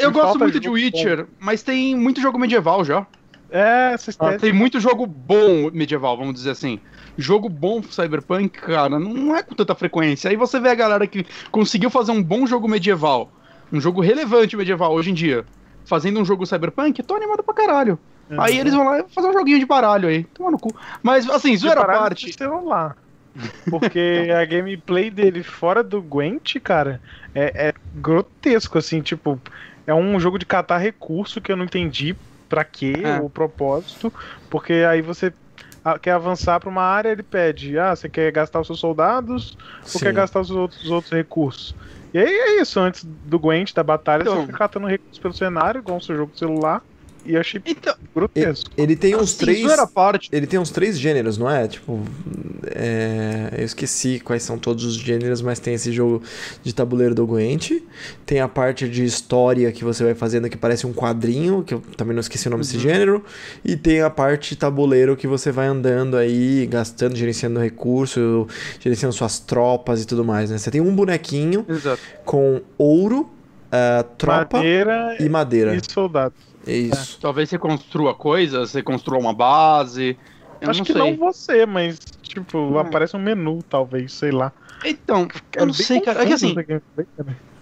eu me gosto muito de Witcher, mas tem muito jogo medieval já. É, essa Ah, estética. tem muito jogo bom medieval, vamos dizer assim. Jogo bom Cyberpunk, cara, não é com tanta frequência. Aí você vê a galera que conseguiu fazer um bom jogo medieval, um jogo relevante medieval hoje em dia, fazendo um jogo Cyberpunk, tô animado pra caralho. Uhum. Aí eles vão lá fazer um joguinho de baralho aí, toma no cu. Mas assim, zoeira à parte. de celular. Porque a gameplay dele fora do Gwent, cara, é, é grotesco, assim, tipo, é um jogo de catar recurso que eu não entendi pra quê, É. o propósito, porque aí você ah, quer avançar pra uma área, ele pede, ah, você quer gastar os seus soldados ou Sim. quer gastar os outros, os outros recursos? E aí é isso, antes do Gwent, da batalha, Então. você fica catando recursos pelo cenário, igual o seu jogo de celular, e eu achei Então, grotesco. Ele tem uns assim, três. parte. Ele tem uns três gêneros, não é? Tipo. é, Eu esqueci quais são todos os gêneros, mas tem esse jogo de tabuleiro do Gwent. Tem a parte de história que você vai fazendo que parece um quadrinho, que eu também não esqueci o nome desse Uhum. gênero. E tem a parte tabuleiro que você vai andando aí, gastando, gerenciando recurso, gerenciando suas tropas e tudo mais, né? Você tem um bonequinho Exato. com ouro, ah, tropa Madeira e madeira. e soldado. É isso. Talvez você construa coisas, você construa uma base. Eu Acho não que sei. não você, mas, tipo, Hum. aparece um menu, talvez, sei lá. Então, eu não sei, cara. É que assim.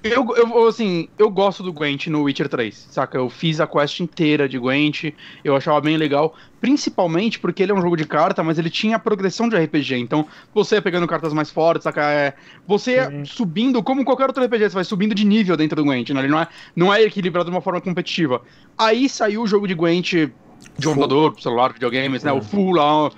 Eu, eu, assim, eu gosto do Gwent no Witcher 3, saca? Eu fiz a quest inteira de Gwent, eu achava bem legal, principalmente porque ele é um jogo de carta, mas ele tinha progressão de RPG, então você ia pegando cartas mais fortes, saca? É, você subindo, como qualquer outro RPG, você vai subindo de nível dentro do Gwent, né? Ele não é, não é equilibrado de uma forma competitiva. Aí saiu o jogo de Gwent de Full. computador, celular, videogames, né? O full lá,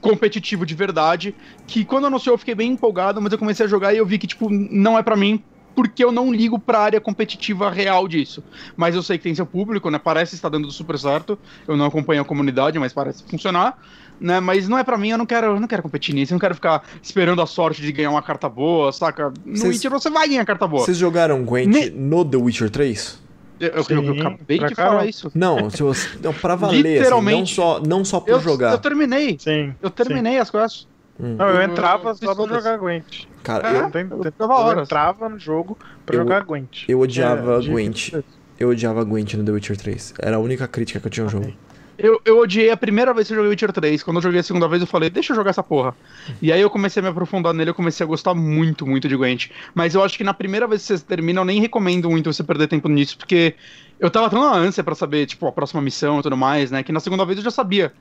competitivo de verdade, que quando anunciou eu fiquei bem empolgado, mas eu comecei a jogar e eu vi que, tipo, não é pra mim, porque eu não ligo pra área competitiva real disso. Mas eu sei que tem seu público, né? Parece estar dando super certo. Eu não acompanho a comunidade, mas parece funcionar. Né, mas não é pra mim, eu não quero, eu não quero competir nisso, eu não quero ficar esperando a sorte de ganhar uma carta boa, saca? No Vocês- Witcher você vai ganhar carta boa. Vocês jogaram Gwent Ne- no The Witcher 3? Eu, eu- eu- eu Sim, acabei pra de caramba. falar isso. Não, se você, não pra valer, assim, não Literalmente. só, não só por Eu, jogar. eu terminei, Sim. eu terminei as quests. Hum. Não, eu Eu- entrava só pra jogar Gwent. Cara, É? eu, tem, eu entrava no jogo pra Eu- jogar Gwent. eu odiava É, Gwent. Eu odiava Gwent no The Witcher 3. Era a única crítica que eu tinha ao jogo. Eu, eu odiei a primeira vez que eu joguei Witcher 3. Quando eu joguei a segunda vez, eu falei, deixa eu jogar essa porra. E aí eu comecei a me aprofundar nele, eu comecei a gostar muito, muito de Gwent. Mas eu acho que na primeira vez que você termina, eu nem recomendo muito você perder tempo nisso, porque eu tava tão na ânsia pra saber, tipo, a próxima missão e tudo mais, né? Que na segunda vez eu já sabia.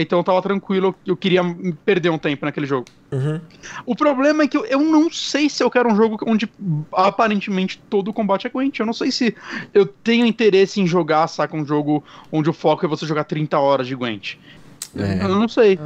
Então eu tava tranquilo, eu queria perder um tempo naquele jogo. Uhum. O problema é que eu, eu não sei se eu quero um jogo onde aparentemente todo o combate é Gwent. Eu não sei se eu tenho interesse em jogar, saca, um jogo onde o foco é você jogar 30 horas de Gwent. É. Eu não sei.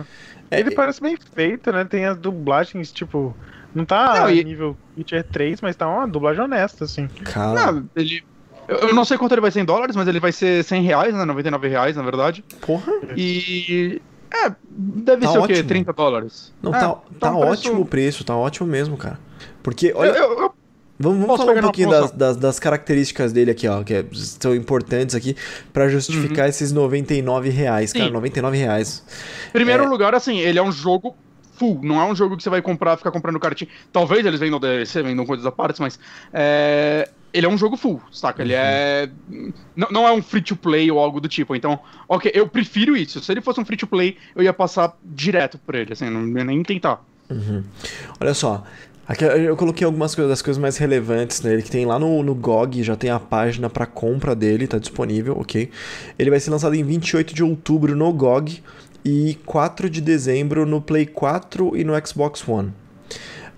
É, Ele parece bem feito, né? Tem as dublagens, tipo. Não tá Não, e- nível Witcher 3, mas tá uma dublagem honesta, assim. Cara, Não, ele. Eu eu não sei quanto ele vai ser em dólares, mas ele vai ser 100 reais, né? 99 reais, na verdade. porra. E. É, deve Tá ser o quê? ótimo. 30 dólares. Não, É, tá, tá um preço- ótimo o preço, tá ótimo mesmo, cara. Porque, olha, Eu, eu- vamos, vamos falar um pouquinho das, das, das características dele aqui, ó, que é- são importantes aqui pra justificar esses 99 reais, cara. Uhum. Sim. 99 reais. primeiro É. lugar, assim, ele é um jogo full, não é um jogo que você vai comprar, ficar comprando cartinha. Talvez eles vendam DLC, vendam coisas à parte, mas. É, ele é um jogo full, saca? Ele é. Não, não é um free to play ou algo do tipo. Então, ok, eu prefiro isso. Se ele fosse um free to play, eu ia passar direto por ele, assim, não ia nem tentar. Olha só. Aqui eu coloquei algumas coisas, das coisas mais relevantes nele, que tem lá no, no GOG, já tem a página para compra dele, tá disponível, ok? Ele vai ser lançado em 28 de outubro no GOG e 4 de dezembro no Play 4 e no Xbox One.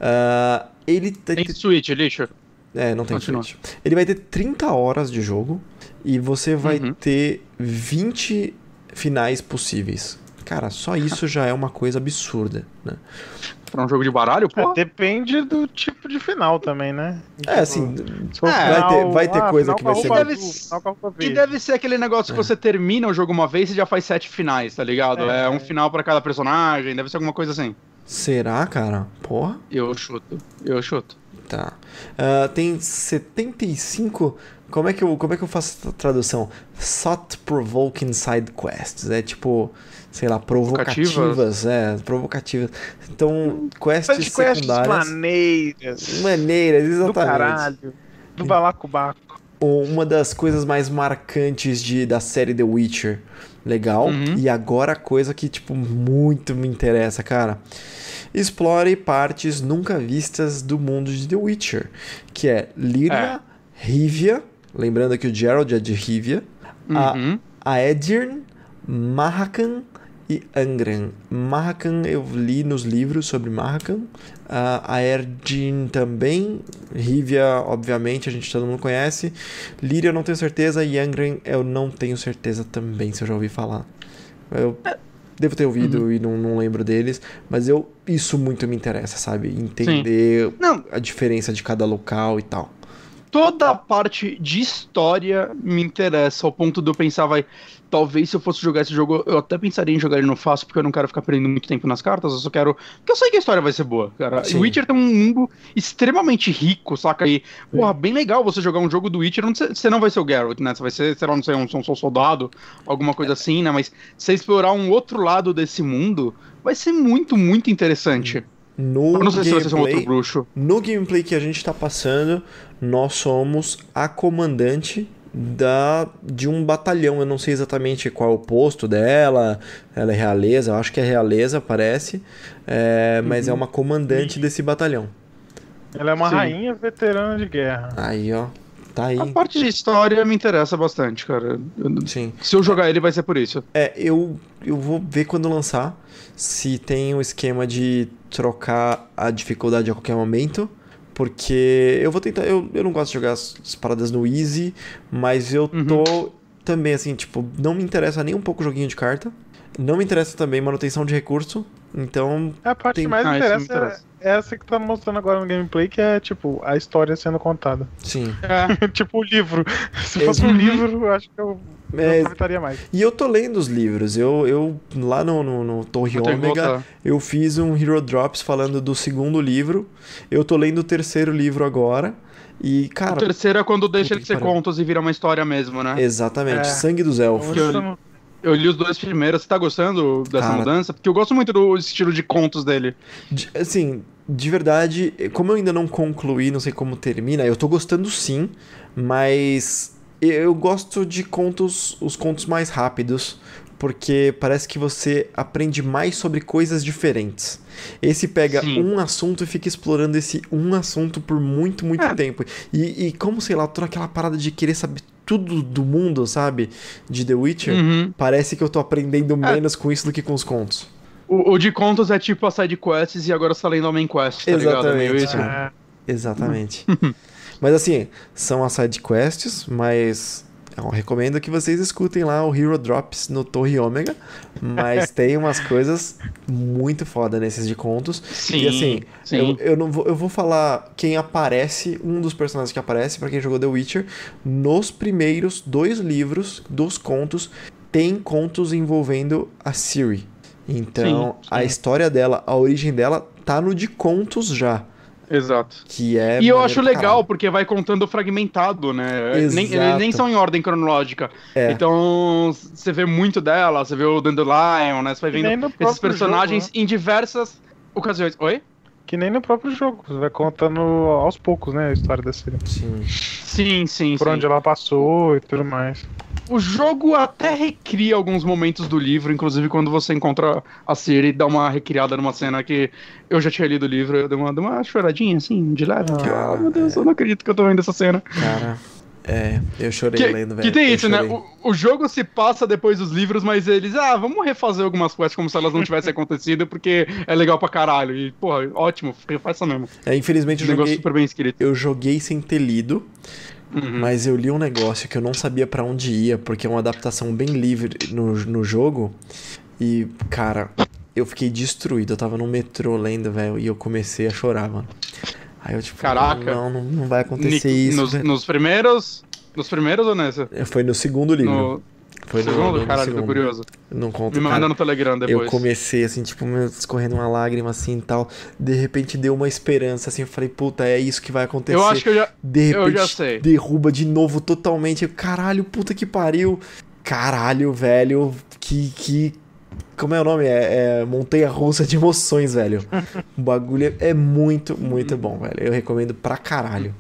Ah, ele tem, Tem Switch, lixo. É, não tem Continua. Ele vai ter 30 horas de jogo e você vai Uhum. ter 20 finais possíveis. Cara, só isso já é uma coisa absurda, né? Pra um jogo de baralho, É, pô. depende do tipo de final também, né? É, assim, Se for É, vai ter- vai ter coisa final que vai ser- Deve E verde. deve ser aquele negócio que você termina o jogo uma vez e já faz sete finais, tá ligado? É, É. um final pra cada personagem, deve ser alguma coisa assim. será, cara? Porra, Eu chuto, eu chuto. Tá. Ah, tem 75. Como é, que eu, como é que eu faço a tradução? Thought Provoking Side Quests. É tipo, sei lá, provocativas. Provocativas. É, provocativas. Então, quests Faz quests secundárias. maneiras. Maneiras, Do exatamente. caralho. Do balacobaco. uma das coisas mais marcantes de, da série The Witcher. Legal. Uhum. E agora a coisa que, tipo, muito me interessa, cara. Explore partes nunca vistas do mundo de The Witcher. Que é Lyria, Rivia. Lembrando que o Gerald é de Rivia. A, Uhum. a Edirn, Mahakan e Angren. Mahakan eu li nos livros sobre Mahakan. Ah, a Erdin também. Rivia, obviamente, a gente todo mundo conhece. Lyria eu não tenho certeza. E Angren eu não tenho certeza também, se eu já ouvi falar. Eu devo ter ouvido e não, não lembro deles. Mas eu isso muito me interessa, sabe? Entender a diferença de cada local e tal. toda a parte de história me interessa, ao ponto de eu pensar, vai, talvez se eu fosse jogar esse jogo, eu até pensaria em jogar ele no fácil, porque eu não quero ficar perdendo muito tempo nas cartas, eu só quero. Porque eu sei que a história vai ser boa, cara. Sim. E Witcher tem um mundo extremamente rico, saca? E, porra, bem legal você jogar um jogo do Witcher, onde você não vai ser o Geralt, né? Você vai ser, sei lá, não sei, um, um soldado, alguma coisa assim, né? Mas você explorar um outro lado desse mundo vai ser muito, muito interessante. No Eu não sei se vai ser um outro gameplay, bruxo. No gameplay que a gente tá passando, nós somos a comandante da de um batalhão. Eu não sei exatamente qual é o posto dela. Ela é realeza, eu acho que é realeza, parece. É, mas é uma comandante desse batalhão. Ela é uma Sim. rainha veterana de guerra. Aí, ó. Tá aí. A parte de história me interessa bastante, cara. Eu- Sim. Se eu jogar ele, vai ser por isso. É, eu, eu vou ver quando lançar se tem um esquema de trocar a dificuldade a qualquer momento. Porque eu vou tentar. Eu, eu não gosto de jogar as, as paradas no easy, mas eu Uhum. tô também assim, tipo, não me interessa nem um pouco o joguinho de carta. Não me interessa também manutenção de recurso. Então, A parte Tem- que mais Ah, interessa, interessa. é essa que tá mostrando agora no gameplay, que é tipo a história sendo contada. Sim. É. tipo o livro. Se fosse um livro, eu acho que eu, É, aproveitaria mais. e eu tô lendo os livros. Eu, eu lá no, no, no Torre Eu Ômega, eu fiz um Hero Drops falando do segundo livro. Eu tô lendo o terceiro livro agora. E, O cara, terceiro é quando deixa de ser contos e vira uma história mesmo, né? exatamente, É. Sangue dos Elfos. Eu- não- Eu li os dois primeiros. Você tá gostando dessa Cara. mudança? Porque eu gosto muito do estilo de contos dele. De- assim, de verdade, como eu ainda não concluí, não sei como termina, eu tô gostando sim, mas eu gosto de contos, os contos mais rápidos, porque parece que você aprende mais sobre coisas diferentes. Esse pega Sim. um assunto e fica explorando esse um assunto por muito, muito É. tempo. E, e como, sei lá, eu tô naquela parada de querer saber tudo do mundo, sabe? De The Witcher. Uhum. Parece que eu tô aprendendo É. menos com isso do que com os contos. O, o de contos é tipo a side quests e agora você tá lendo a main quest, tá ligado? É meio Exatamente. isso. É, Exatamente. mas assim, são as side quests, mas eu recomendo que vocês escutem lá o Hero Drops no Torre Ômega, mas tem umas coisas muito foda nesses de contos. Sim, e assim, sim. eu, eu não vou, eu vou falar quem aparece, um dos personagens que aparece pra quem jogou The Witcher, nos primeiros dois livros dos contos tem contos envolvendo a Ciri. Então, Sim, a sim. história dela, a origem dela tá no de contos já. Exato. Que é. e eu acho legal caralho. porque vai contando fragmentado, né? Nem, Exato. eles nem são em ordem cronológica. É. Então, você vê muito dela, você vê o Dandelion, né? Você vai nem vendo esses personagens jogo, em diversas ocasiões. Oi? Que nem no próprio jogo. Você vai contando aos poucos, né? A história da Siri. Sim. Sim, sim, Por sim. onde ela passou e tudo mais. O jogo até recria alguns momentos do livro, inclusive quando você encontra a Siri e dá uma recriada numa cena que eu já tinha lido o livro, eu dei uma, dei uma choradinha assim, de leve. Ah, ah, meu Deus, eu não acredito que eu tô vendo essa cena. Cara, é. Eu chorei Que, lendo, velho. que tem isso, né? O, o jogo se passa depois dos livros, mas eles, ah, vamos refazer algumas quests como se elas não tivessem acontecido, porque é legal pra caralho. E, porra, ótimo, faz isso mesmo. É, infelizmente eu joguei, super bem escrito. eu joguei sem ter lido, Uhum. mas eu li um negócio que eu não sabia pra onde ia, porque é uma adaptação bem livre no, no jogo. E, cara, eu fiquei destruído. Eu tava no metrô lendo, velho, e eu comecei a chorar, mano. Aí eu, tipo, Caraca. não, não, não vai acontecer Ni- isso. nos, nos primeiros. Nos primeiros ou nessa? Foi no segundo livro. No Foi segundo? no Caralho, segundo. tô curioso. Não conto, Me manda cara. no Telegram depois. Eu comecei assim, tipo, escorrendo uma lágrima assim e tal. De repente deu uma esperança, assim. Eu falei, puta, é isso que vai acontecer. Eu acho que eu já. De eu repente já sei. derruba de novo totalmente. Eu, Caralho, puta que pariu. Caralho, velho. Que. que... Como é o nome? É, é Montanha Russa de Emoções, velho. o bagulho é muito, muito bom, velho. Eu recomendo pra caralho.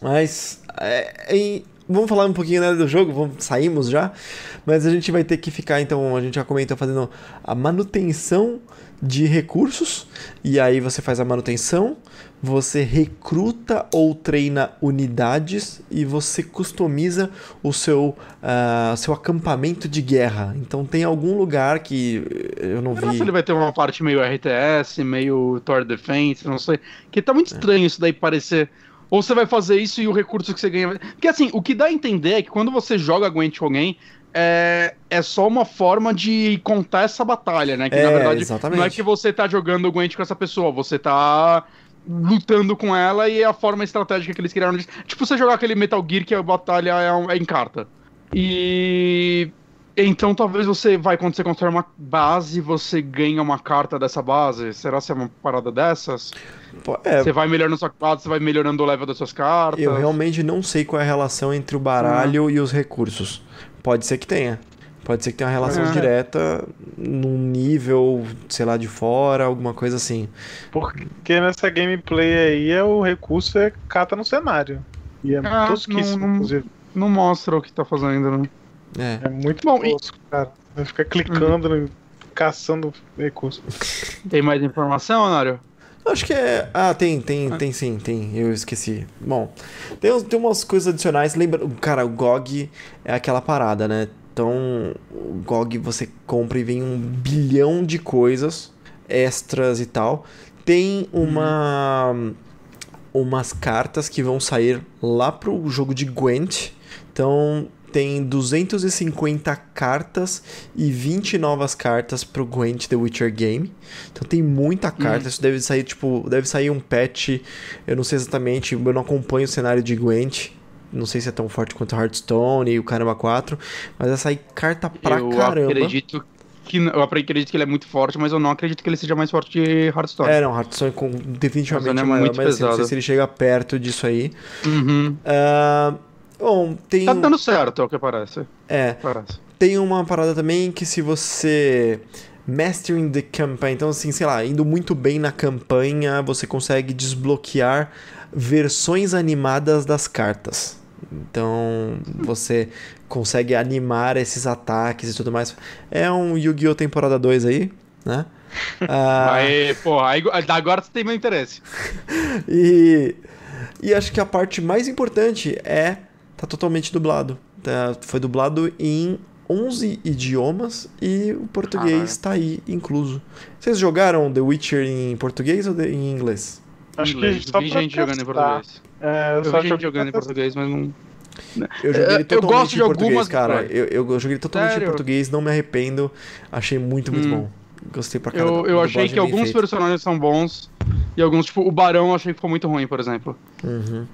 Mas. é, em- Vamos falar um pouquinho né, do jogo, vamos, saímos já. Mas a gente vai ter que ficar, então, a gente já comentou fazendo a manutenção de recursos. E aí você faz a manutenção, você recruta ou treina unidades e você customiza o seu, ah, seu acampamento de guerra. Então tem algum lugar que eu não Será vi. se ele vai ter uma parte meio RTS, meio Tower Defense, não sei. Que tá É. muito estranho isso daí parecer. Ou você vai fazer isso e o recurso que você ganha. Porque assim, o que dá a entender é que quando você joga Gwent com alguém, é, é só uma forma de contar essa batalha, né? Que É, na verdade exatamente. não é que você tá jogando Gwent com essa pessoa, você tá lutando com ela e é a forma estratégica que eles criaram. de- Tipo você jogar aquele Metal Gear que a batalha é, é em carta. E então talvez você vai quando você constrói uma base, você ganha uma carta dessa base. Será que é uma parada dessas? É, Você vai melhorando sua base, você vai melhorando o level das suas cartas. eu realmente não sei qual é a relação entre o baralho e os recursos. Pode ser que tenha. Pode ser que tenha uma relação É. direta num nível, sei lá, de fora, alguma coisa assim. Porque nessa gameplay aí é o recurso é cata no cenário. E é Ah, tosquíssimo, não- não- inclusive. Não mostra o que tá fazendo, né? É. É muito Bom, e- tosco, cara. Vai ficar clicando, Uhum. caçando recurso. Tem mais informação, Anário? Acho que é. Ah, tem, tem, tem sim, tem. Eu esqueci. Bom, tem, tem umas coisas adicionais. Lembra, cara, o GOG é aquela parada, né? Então, o GOG você compra e vem um bilhão de coisas extras e tal. Tem uma. Umas cartas que vão sair lá pro jogo de Gwent. Então, tem 250 cartas e 20 novas cartas pro Gwent The Witcher Game. Então tem muita carta, isso deve sair, tipo, deve sair um patch, eu não sei exatamente, eu não acompanho o cenário de Gwent. Não sei se é tão forte quanto Hearthstone e o Caramba 4, mas vai sair carta pra eu caramba. acredito que eu acredito que ele é muito forte, mas eu não acredito que ele seja mais forte que Hearthstone. É, não, Hearthstone com, definitivamente é é maior, muito mas assim, não sei se ele chega perto disso aí. Uhum. Ah, bom, tem. Tá dando certo, é o que parece. É, parece. tem uma parada também que se você. Mastering the campaign, então assim, sei lá, indo muito bem na campanha, você consegue desbloquear versões animadas das cartas. Então você consegue animar esses ataques e tudo mais. É um Yu-Gi-Oh! temporada 2 aí, né? Ah, Aí, porra, aí, agora você tem meu interesse. E, e acho que a parte mais importante é tá totalmente dublado. Tá- foi dublado em 11 idiomas e o português Caralho. tá aí incluso. Vocês jogaram The Witcher em português ou em inglês? Acho que Inglês. só vi gente jogando em português. É, eu Eu só vi gente jogando em português, mas não. Eu joguei É, ele eu totalmente gosto de em português, algumas cara. Eu, eu joguei ele totalmente Sério? em português, não me arrependo. Achei muito, muito Hum. bom. Gostei pra caramba. Eu, eu achei que alguns personagens são bons e alguns, tipo, o Barão eu achei que ficou muito ruim, por exemplo. Uhum.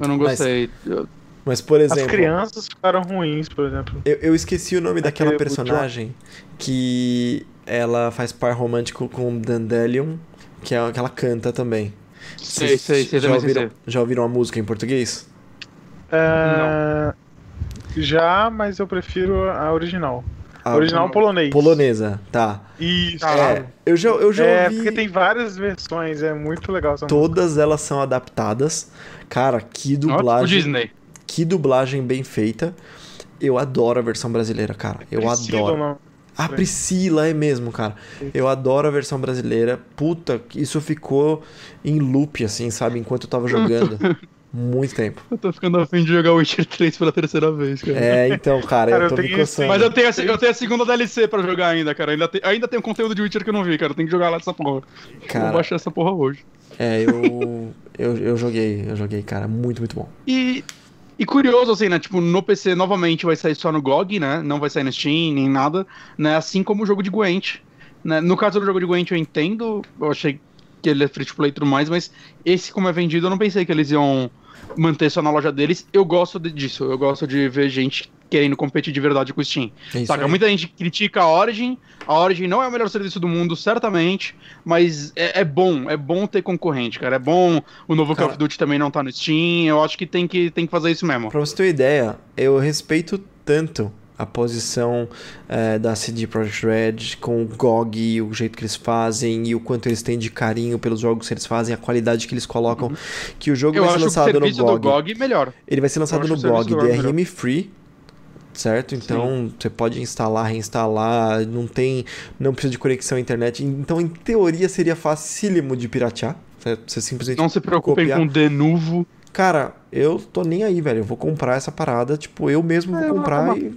Eu não Mas- gostei. Eu- Mas, por As exemplo, crianças ficaram ruins, por exemplo. eu, eu esqueci o nome daquela Aquele- o personagem que ela faz par romântico com Dandelion, que é que ela canta também. Sei, sei, sei já também, ouviram, sei. já ouviram a música em português? É, Já, mas eu prefiro a original. A original polonês. polonesa, tá. Isso. É, eu já, eu já É, ouvi. porque tem várias versões, é muito legal essa música. Todas elas são adaptadas. Cara, que dublagem. Disney. Que dublagem bem feita. Eu adoro a versão brasileira, cara. Eu Priscila, adoro. não. A Priscila é mesmo, cara. Eu adoro a versão brasileira. Puta, isso ficou em loop, assim, sabe? Enquanto eu tava jogando. Muito tempo. Eu tô ficando afim de jogar Witcher 3 pela terceira vez, cara. É, então, cara, Cara, eu eu tô me tenho coçando. Mas eu tenho, a, eu tenho a segunda DLC pra jogar ainda, cara. Ainda, tem, ainda tem um conteúdo de Witcher que eu não vi, cara. Eu tenho que jogar lá essa porra. Cara. Vou baixar essa porra hoje. É, eu, eu. Eu joguei, eu joguei, cara. Muito, muito bom. E, e curioso, assim, né? Tipo, no PC novamente vai sair só no GOG, né? Não vai sair no Steam, nem nada, né? Assim como o jogo de Gwent. Né? No caso do jogo de Gwent, eu entendo. Eu achei que ele é free to play e tudo mais, mas esse, como é vendido, eu não pensei que eles iam manter só na loja deles. Eu gosto de- disso. Eu gosto de ver gente querendo competir de verdade com o Steam. É Saca? aí. Muita gente critica a Origin. A Origin não é o melhor serviço do mundo, certamente. Mas é, é bom, é bom ter concorrente, cara. É bom o novo Call Cara- of Duty também não tá no Steam. Eu acho que tem que, tem que fazer isso mesmo. Pra você ter uma ideia, eu respeito tanto a posição eh, da CD Projekt Red com o GOG, o jeito que eles fazem e o quanto eles têm de carinho pelos jogos que eles fazem, a qualidade que eles colocam, que o jogo Eu vai ser acho o lançado no serviço do GOG. GOG melhor. Ele vai ser lançado no o GOG GOG DRM Free, certo? Então você pode instalar, reinstalar, não tem, não precisa de conexão à internet. Então em teoria seria facílimo de piratear. certo? Você simplesmente Não se preocupem copiar. com Denuvo. Cara, eu tô nem aí, velho. Eu vou comprar essa parada, tipo, eu mesmo vou comprar e,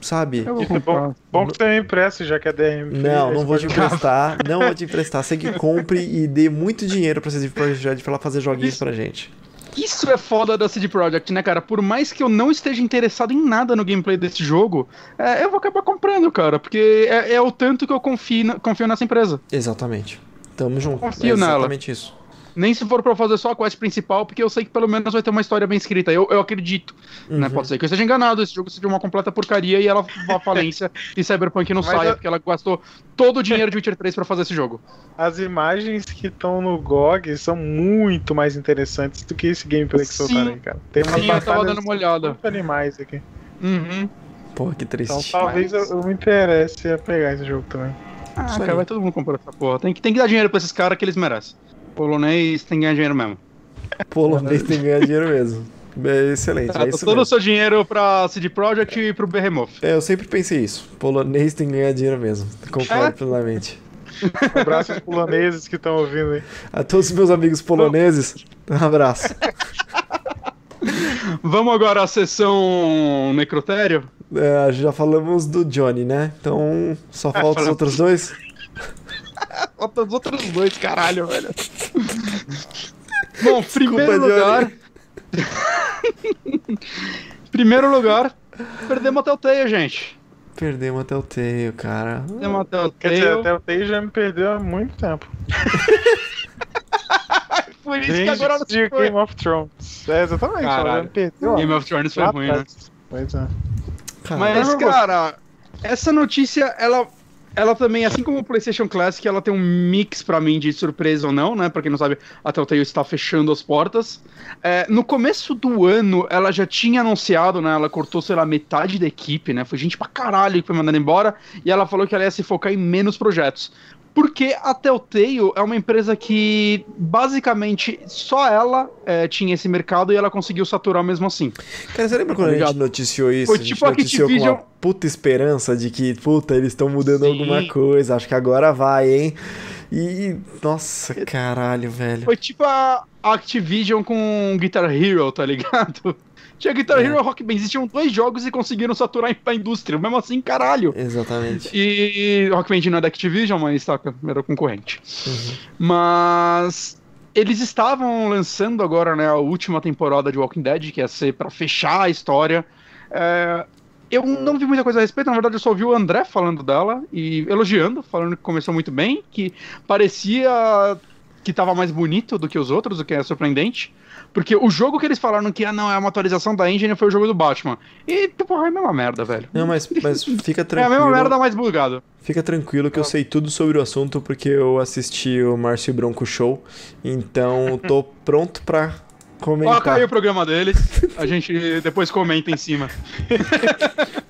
sabe? Eu vou Isso é bom, bom que você me empresta, já que é DRM. Não, não vou te Esse emprestar, não vou te emprestar. Você que compre e dê muito dinheiro pra CD Projekt Red pra ela fazer joguinhos pra gente. Isso é foda da CD Projekt, né, cara? Por mais que eu não esteja interessado em nada no gameplay desse jogo, é, eu vou acabar comprando, cara. Porque é, é o tanto que eu confio, na- confio nessa empresa. Exatamente. Tamo junto. Confio é nela. exatamente isso. Nem se for pra fazer só a quest principal, porque eu sei que pelo menos vai ter uma história bem escrita. Eu, eu acredito, né? Uhum. Pode ser que eu esteja enganado, esse jogo seja uma completa porcaria e ela vá à falência e Cyberpunk não Mas saia, eu- porque ela gastou todo o dinheiro de Witcher 3 pra fazer esse jogo. As imagens que estão no GOG são muito mais interessantes do que esse gameplay que soltaram aí, cara. Tem umas Sim, eu tava dando uma olhada. animais aqui. Uhum. Pô, que triste. Então talvez eu, eu me interesse a pegar esse jogo também. Ah, cara, vai todo mundo comprar essa porra. Tem que, tem que dar dinheiro pra esses caras que eles merecem. Polonês tem que ganhar dinheiro mesmo. Polonês tem que ganhar dinheiro mesmo. É excelente, Tá, é isso todo o seu dinheiro pra CD Projekt e pro Behemoth. É, eu sempre pensei isso. Polonês tem que ganhar dinheiro mesmo. Concordo É? plenamente. Um abraço aos poloneses que estão ouvindo aí. A todos os meus amigos poloneses, um abraço. Vamos agora à sessão necrotério? É, já falamos do Johnny, né? Então só falta os falamos. outros dois. Falta os outros dois, caralho, velho. Bom, primeiro Johnny. lugar. Primeiro lugar, perdemos até o Teia, gente. Perdemos até o Teio, cara. Perdemos até o Quer dizer, até o Tay já me perdeu há muito tempo. Por isso que Desde agora não de. Game of Thrones. É, exatamente. Caralho. me perdeu. Game of Thrones foi ruim, né? Pois é. Cara, Mas, cara, essa notícia, ela, ela também, assim como o PlayStation Classic, ela tem um mix pra mim de surpresa ou não, né? Pra quem não sabe, a Telltale está fechando as portas. É, no começo do ano, ela já tinha anunciado, né? Ela cortou, sei lá, metade da equipe, né? Foi gente pra caralho que foi mandada embora. E ela falou que ela ia se focar em menos projetos. Porque a Telltale é uma empresa que basicamente só ela é, tinha esse mercado e ela conseguiu saturar mesmo assim. Cara, você lembra quando a gente noticiou isso? Foi a gente tipo a noticiou com Activision- uma puta esperança de que, puta, eles estão mudando Sim. alguma coisa. Acho que agora vai, hein? E. Nossa, caralho, velho. Foi tipo a Activision com Guitar Hero, tá ligado? Tinha Guitar É. Hero e Rock Band, existiam dois jogos e conseguiram saturar a indústria, mesmo assim, caralho. Exatamente. E Rock Band não é da Activision, mas tá, era concorrente. Uhum. Mas eles estavam lançando agora, né, a última temporada de Walking Dead, que ia ser pra fechar a história. É, eu não vi muita coisa a respeito, na verdade eu só vi o André falando dela e elogiando, falando que começou muito bem, que parecia que tava mais bonito do que os outros, o que é surpreendente. Porque o jogo que eles falaram que ah, não é uma atualização da engine foi o jogo do Batman. E, tipo, é a mesma merda, velho. Não, mas, mas fica É a tranquilo. mesma merda, mais bugado. Fica tranquilo que eu sei tudo sobre o assunto porque eu assisti o Márcio Bronco Show. Então tô pronto pra Ó, comentar. caiu o programa deles. A gente depois comenta em cima.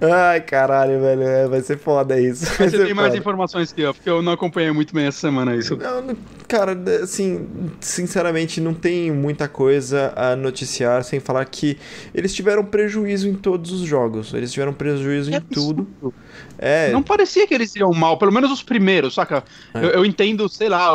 Ai, caralho, velho. é, vai ser foda isso. Vai você tem mais foda. informações que eu, porque eu não acompanhei muito bem essa semana isso. Não, cara, assim, sinceramente, não tem muita coisa a noticiar sem falar que eles tiveram prejuízo em todos os jogos. Eles tiveram prejuízo em É tudo. absurdo. É, Não parecia que eles iam mal, pelo menos os primeiros, saca? É. Eu, eu entendo, sei lá,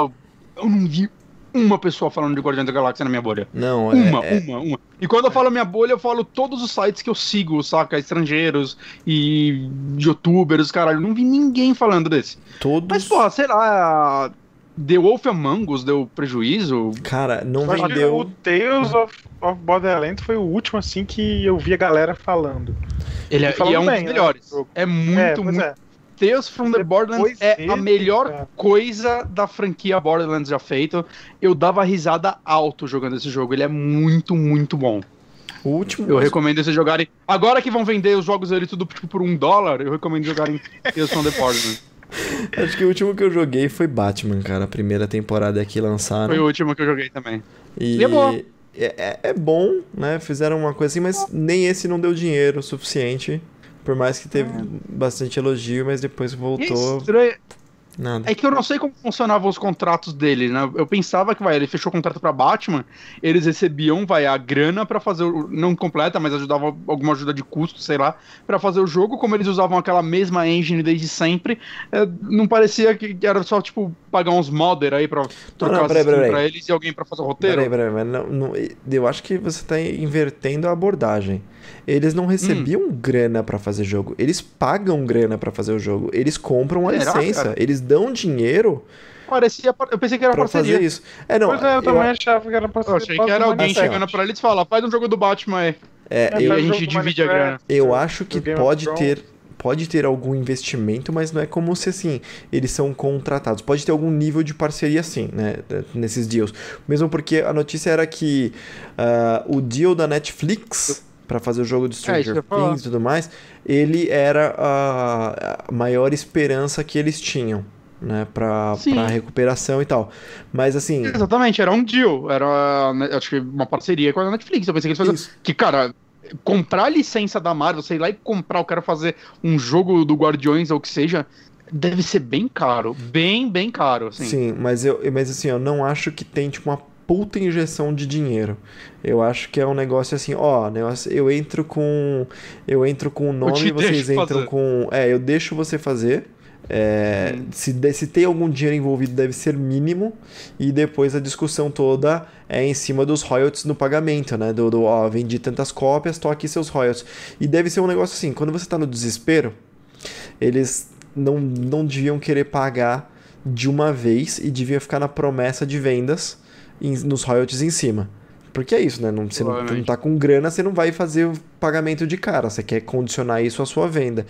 eu não vi uma pessoa falando de Guardiões da Galáxia na minha bolha. não, é- Uma, é, uma, uma. E quando eu falo minha bolha, eu falo todos os sites que eu sigo, saca? Estrangeiros e youtubers, caralho. Não vi ninguém falando desse. todos. Mas, porra, sei lá, The Wolf Among Us deu prejuízo. Cara, não Acho que O vendeu. Tales of, of Borderlands foi o último, assim, que eu vi a galera falando. Ele é, E é um bem, dos né, melhores. jogo. É muito, é, muito. é. Tales from the Borderlands é a melhor é. coisa da franquia Borderlands já feito. Eu dava risada alto jogando esse jogo. Ele é muito, muito bom. O último. Eu recomendo vocês jogarem. Agora que vão vender os jogos ali tudo tipo, por um dólar, eu recomendo jogarem Tales from the Borderlands. Acho que o último que eu joguei foi Batman, cara. A primeira temporada que lançaram. Foi o último que eu joguei também. E, E é bom. É, é- é bom, né? Fizeram uma coisa assim, mas nem esse não deu dinheiro o suficiente. Por mais que teve bastante elogio, mas depois é voltou. estranho- Nada. É que eu não sei como funcionavam os contratos dele, né? Eu pensava que, vai, ele fechou o contrato pra Batman, eles recebiam, vai, a grana pra fazer, o, não completa, mas ajudava alguma ajuda de custo, sei lá, pra fazer o jogo, como eles usavam aquela mesma engine desde sempre, é, não parecia que era só, tipo, pagar uns modder aí pra trocar não, as peraí, peraí. pra eles e alguém pra fazer o roteiro. Peraí, peraí, mas não, não- eu acho que você tá invertendo a abordagem. Eles não recebiam grana pra fazer jogo. Eles pagam grana pra fazer o jogo. Eles compram a Será, licença. cara? Eles dão dinheiro Parecia, eu pensei que era pra parceria. fazer isso. É, não. pois é, eu, eu- também achava que era pra Eu achei que era alguém Assim, chegando pra ele e falar, faz um jogo do Batman aí. é, É, E eu, a gente divide a grana. Eu acho que pode Thrones. ter pode ter algum investimento, mas não é como se assim eles são contratados. Pode ter algum nível de parceria sim, né, nesses deals. Mesmo porque a notícia era que ah, o deal da Netflix para fazer o jogo do É, Stranger falar. Things e tudo mais, ele era a, maior esperança que eles tinham. Né, pra, pra recuperação e tal. Mas assim. Exatamente, era um deal, era, né, acho que uma parceria com a Netflix. Eu pensei que eles faziam Isso. que, cara, comprar a licença da Marvel, sei lá e comprar, eu quero fazer um jogo do Guardiões ou o que seja, deve ser bem caro, bem, bem caro, assim. Sim, mas, eu, mas assim, eu não acho que tem tipo uma puta injeção de dinheiro. Eu acho que é um negócio assim, ó, negócio, eu entro com eu entro com o nome, te vocês entram fazer. com, é, eu deixo você fazer. É, se, se tem algum dinheiro envolvido deve ser mínimo e depois a discussão toda é em cima dos royalties no pagamento, né? Do, do ó, vendi tantas cópias, tô aqui seus royalties. E deve ser um negócio assim, quando você tá no desespero, eles não, não deviam querer pagar de uma vez e deviam ficar na promessa de vendas em- nos royalties em cima. Porque é isso, né? Não, você não, não tá com grana, você não vai fazer o pagamento de cara. Você quer condicionar isso à sua venda.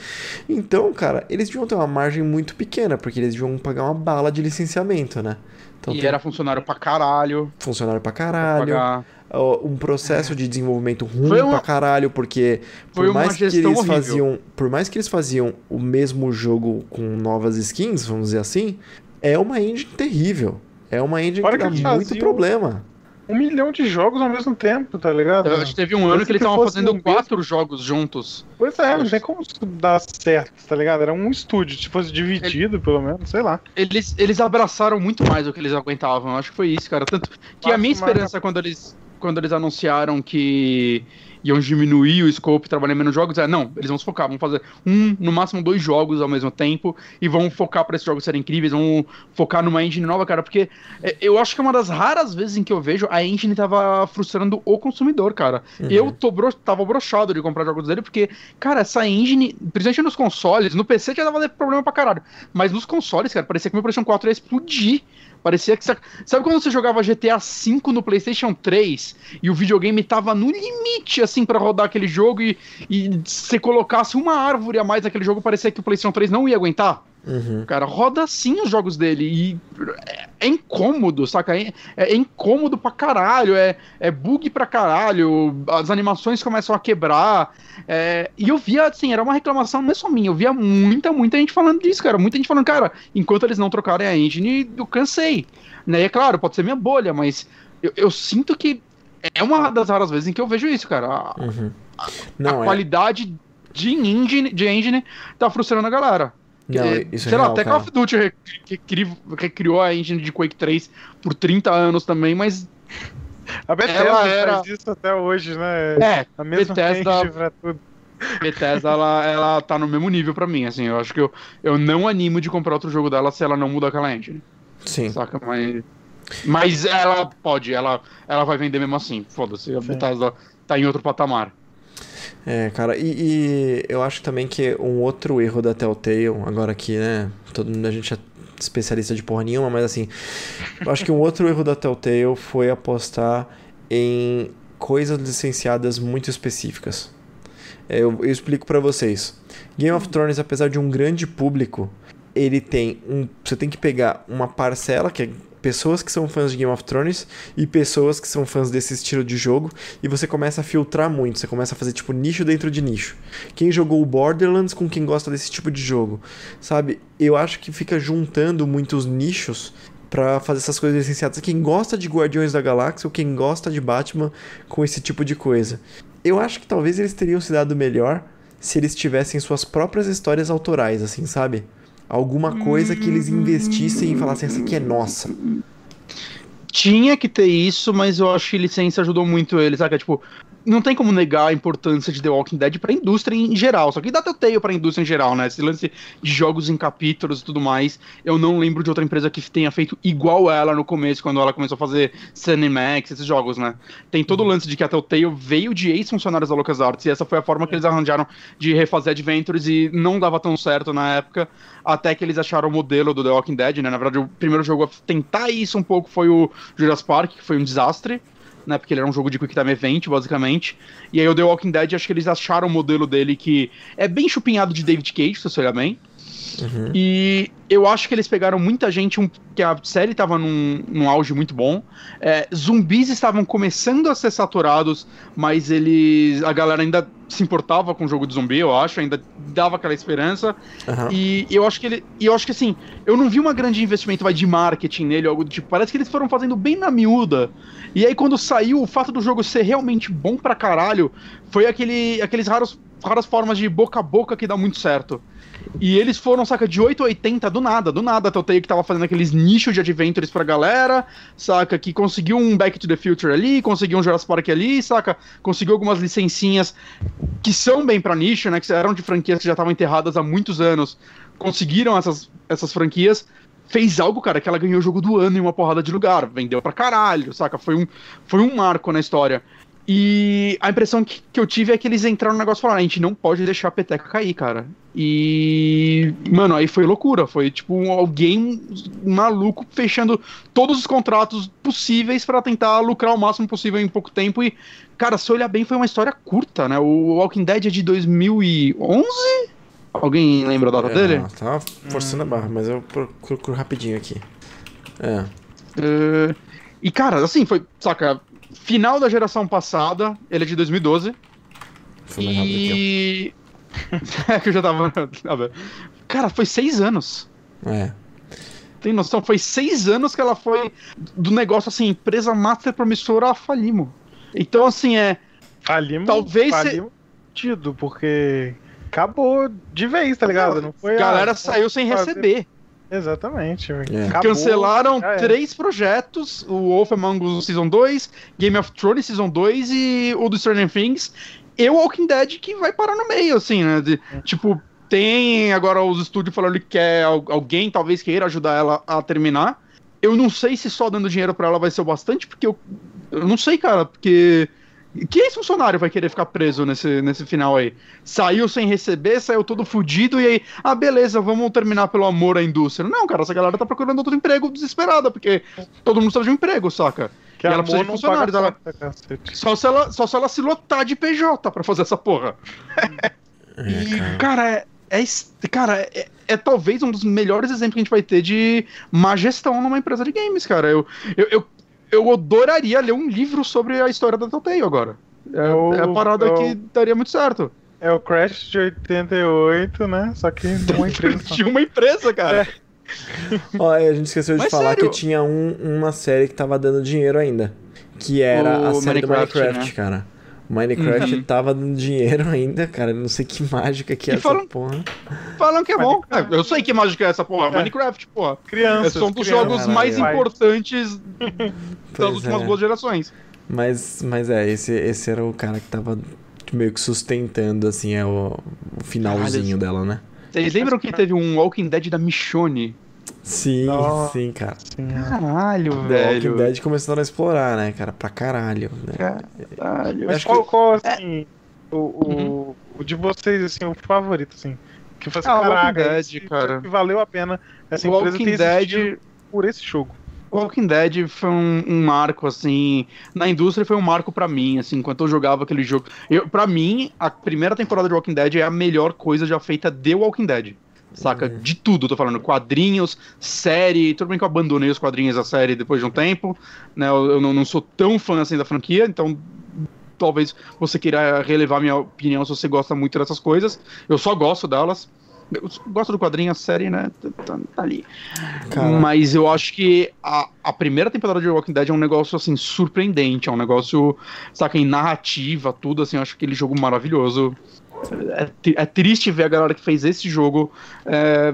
Então, cara, eles deviam ter uma margem muito pequena, porque eles deviam pagar uma bala de licenciamento, né? Então, e tem... era funcionário pra caralho. Funcionário pra caralho. Um processo de desenvolvimento ruim uma... pra caralho, porque por mais que eles horrível. faziam. Por mais que eles faziam o mesmo jogo com novas skins, vamos dizer assim, é uma engine terrível. É uma engine Fora que, que dá muito problema um milhão de jogos ao mesmo tempo, tá ligado? Eu acho que teve um ano que eles estavam fazendo um quatro mesmo. jogos juntos. Pois é, não tem como dar certo, tá ligado? Era um estúdio, se fosse dividido, Ele... pelo menos, sei lá. Eles, eles abraçaram muito mais do que eles aguentavam, acho que foi isso, cara. Tanto que a minha esperança mais... quando eles quando eles anunciaram que iam diminuir o scope, trabalhar menos jogos. É, não, eles vão se focar, vão fazer um, no máximo dois jogos ao mesmo tempo e vão focar para esses jogos serem incríveis, vão focar numa engine nova, cara, porque é, eu acho que é uma das raras vezes em que eu vejo a engine tava frustrando o consumidor, cara. Uhum. Eu tô bro tava brochado de comprar jogos dele, porque, cara, essa engine, principalmente nos consoles, no PC já dava problema pra caralho, mas nos consoles, cara, parecia que meu PlayStation 4 ia explodir. Parecia que. Sabe quando você jogava GTA V no PlayStation 3 e o videogame tava no limite, assim, para rodar aquele jogo e, e você colocasse uma árvore a mais naquele jogo, parecia que o PlayStation 3 não ia aguentar? Uhum. Cara, roda sim os jogos dele e é, incômodo, saca? É, é, incômodo pra caralho, é, é bug pra caralho, as animações começam a quebrar. É, e eu via, assim, era uma reclamação não é só minha, eu via muita, muita gente falando disso, cara. Muita gente falando, cara, enquanto eles não trocarem a engine, eu cansei. Né? E é claro, pode ser minha bolha, mas eu, eu sinto que é uma das raras vezes em que eu vejo isso, cara. A, uhum. não, a é qualidade de engine, de engine tá frustrando a galera. Não, é, isso é sei é lá, real, até Call of Duty recriou a engine de Quake 3 por 30 anos também, mas. A Bethesda ela era... faz isso até hoje, né? É, a mesma Bethesda, pra tudo. Bethesda, ela, ela tá no mesmo nível pra mim, assim, eu acho que eu, eu não animo de comprar outro jogo dela se ela não mudar aquela engine. Sim. Saca, mas... Mas ela pode, ela, ela vai vender mesmo assim, foda-se, a. Bethesda tá em outro patamar. É, cara, e, e, eu acho também que um outro erro da Telltale, agora aqui, né, todo mundo, a gente é especialista de porra nenhuma, mas assim, eu acho que um outro erro da Telltale foi apostar em coisas licenciadas muito específicas. É, eu, eu explico para vocês. Game of Thrones, apesar de um grande público, ele tem um. Você tem que pegar uma parcela, que é pessoas que são fãs de Game of Thrones e pessoas que são fãs desse estilo de jogo, e você começa a filtrar muito, você começa a fazer tipo nicho dentro de nicho. Quem jogou o Borderlands com quem gosta desse tipo de jogo, sabe? Eu acho que fica juntando muitos nichos para fazer essas coisas licenciadas. Quem gosta de Guardiões da Galáxia ou quem gosta de Batman com esse tipo de coisa. Eu acho que talvez eles teriam se dado melhor se eles tivessem suas próprias histórias autorais, assim, sabe? Alguma coisa que eles investissem e falassem, essa aqui é nossa. Tinha que ter isso, mas eu acho que licença ajudou muito eles, sabe? Tipo, não tem como negar a importância de The Walking Dead pra indústria em geral. Só que dá Telltale pra indústria em geral, né? Esse lance de jogos em capítulos e tudo mais. Eu não lembro de outra empresa que tenha feito igual ela no começo, quando ela começou a fazer Cinemax, esses jogos, né? Tem todo o lance de que a Telltale veio de ex-funcionários da LucasArts e essa foi a forma que eles arranjaram de refazer Adventures e não dava tão certo na época, até que eles acharam o modelo do The Walking Dead, né? Na verdade, o primeiro jogo a tentar isso um pouco foi o Jurassic Park, que foi um desastre né? Porque ele era um jogo de Quick Time Event, basicamente. E aí o The Walking Dead, acho que eles acharam o modelo dele que é bem chupinhado de David Cage, se você olhar bem. Uhum. E eu acho que eles pegaram muita gente, um, que a série estava num, num auge muito bom. É, zumbis estavam começando a ser saturados, mas eles. A galera ainda se importava com o jogo de zumbi, eu acho, ainda dava aquela esperança. Uhum. E eu acho que ele. E eu acho que assim, eu não vi uma grande investimento vai, de marketing nele, algo do tipo. Parece que eles foram fazendo bem na miúda. E aí, quando saiu, o fato do jogo ser realmente bom pra caralho foi aquele, aqueles raros, raras formas de boca a boca que dá muito certo. E eles foram, saca, de 8 a 80 do nada, do nada. A Telltale que tava fazendo aqueles nichos de adventures pra galera, saca, que conseguiu um Back to the Future ali, conseguiu um Jurassic Park ali, saca, conseguiu algumas licencinhas que são bem pra nicho, né, que eram de franquias que já estavam enterradas há muitos anos, conseguiram essas, essas franquias, fez algo, cara, que ela ganhou o jogo do ano em uma porrada de lugar, vendeu pra caralho, saca, foi um, foi um marco na história. E a impressão que, que eu tive é que eles entraram no negócio e falaram: a gente não pode deixar a peteca cair, cara. E, mano, aí foi loucura. Foi tipo alguém maluco fechando todos os contratos possíveis pra tentar lucrar o máximo possível em pouco tempo. E, cara, se olhar bem, foi uma história curta, né? O Walking Dead é de 2011? Alguém lembra a data dele? Ah, tava forçando a barra, mas eu procuro rapidinho aqui. É. É, e, cara, assim, foi, saca, final da geração passada, ele é de 2012. Foi mais rápido que E. é que eu já tava. Cara, foi seis anos. É. Tem noção? Foi seis anos que ela foi do negócio assim, empresa master promissora a falimo. Então, assim, é. Falimos, Talvez se- falimos tido, porque acabou de vez, tá ligado? Não foi a galera ah, saiu sem fazer- receber. Exatamente. É. Acabou, Cancelaram era. três projetos: o Wolf Among Us Season 2, Game of Thrones Season 2 e o do Stranger Things. E o Walking Dead que vai parar no meio, assim, né? De- tipo, tem agora os estúdios falando que quer al- alguém talvez queira ajudar ela a terminar. Eu não sei se só dando dinheiro pra ela vai ser o bastante, porque eu, eu não sei, cara, porque. Que ex-funcionário vai querer ficar preso nesse, nesse final aí? Saiu sem receber, saiu todo fudido e aí, ah, beleza, vamos terminar pelo amor à indústria. Não, cara, essa galera tá procurando outro emprego desesperada, porque todo mundo precisa de um emprego, saca? Que E ela precisa de cacete. Só se ela, só se, ela se lotar de PJ pra fazer essa porra. É, E, cara. é, é cara, é, é talvez um dos melhores exemplos que a gente vai ter de má gestão numa empresa de games, cara. Eu, eu, eu, eu adoraria ler um livro sobre a história da Telltale agora. É, Eu- é a parada eu- que daria muito certo. É o Crash de 88, né? Só que de uma empresa. De uma empresa, cara. Ó, a gente esqueceu de Mas falar sério? que tinha um- uma série que tava dando dinheiro ainda. Que era O a série do Minecraft, Minecraft, né? cara. O Minecraft Uhum. tava dando dinheiro ainda, cara. Não sei que mágica que é E essa falam- porra. Falam que é bom. Minecraft. É, eu sei que mágica é essa porra. É. Minecraft, porra. É Crianças. só um dos crianças. jogos mais Caralho. importantes das últimas é. duas gerações. Mas, mas é, esse, esse era o cara que tava meio que sustentando, assim, é o, o finalzinho dela, né? Vocês lembram que teve um Walking Dead da Michonne? Sim, Nossa. sim, cara. Sim, é. Caralho, The velho. Walking Dead começaram a explorar, né, cara? Pra caralho. Né? Caralho. Mas qual, qual, assim, o, o, o de vocês, assim, o favorito, assim? Que foi assim, Ah, o Walking caraca, Dead, esse- cara. que valeu a pena essa O empresa Walking ter Dead, por esse jogo. Walking Dead foi um, um marco, assim, na indústria foi um marco pra mim, assim, enquanto eu jogava aquele jogo. Eu, pra mim, a primeira temporada de Walking Dead é a melhor coisa já feita de Walking Dead. Saca? Uhum. De tudo, tô falando. Quadrinhos, série. Tudo bem que eu abandonei os quadrinhos da série depois de um tempo. Né? Eu, eu não, não sou tão fã assim da franquia, então talvez você queira relevar minha opinião se você gosta muito dessas coisas. Eu só gosto delas. Eu gosto do quadrinho, a série, né? Tá, tá ali. Cara, Mas eu acho que a, a primeira temporada de Walking Dead é um negócio, assim, surpreendente. É um negócio, saca, em narrativa, tudo, assim. Eu acho aquele jogo maravilhoso. É, é triste ver a galera que fez esse jogo é,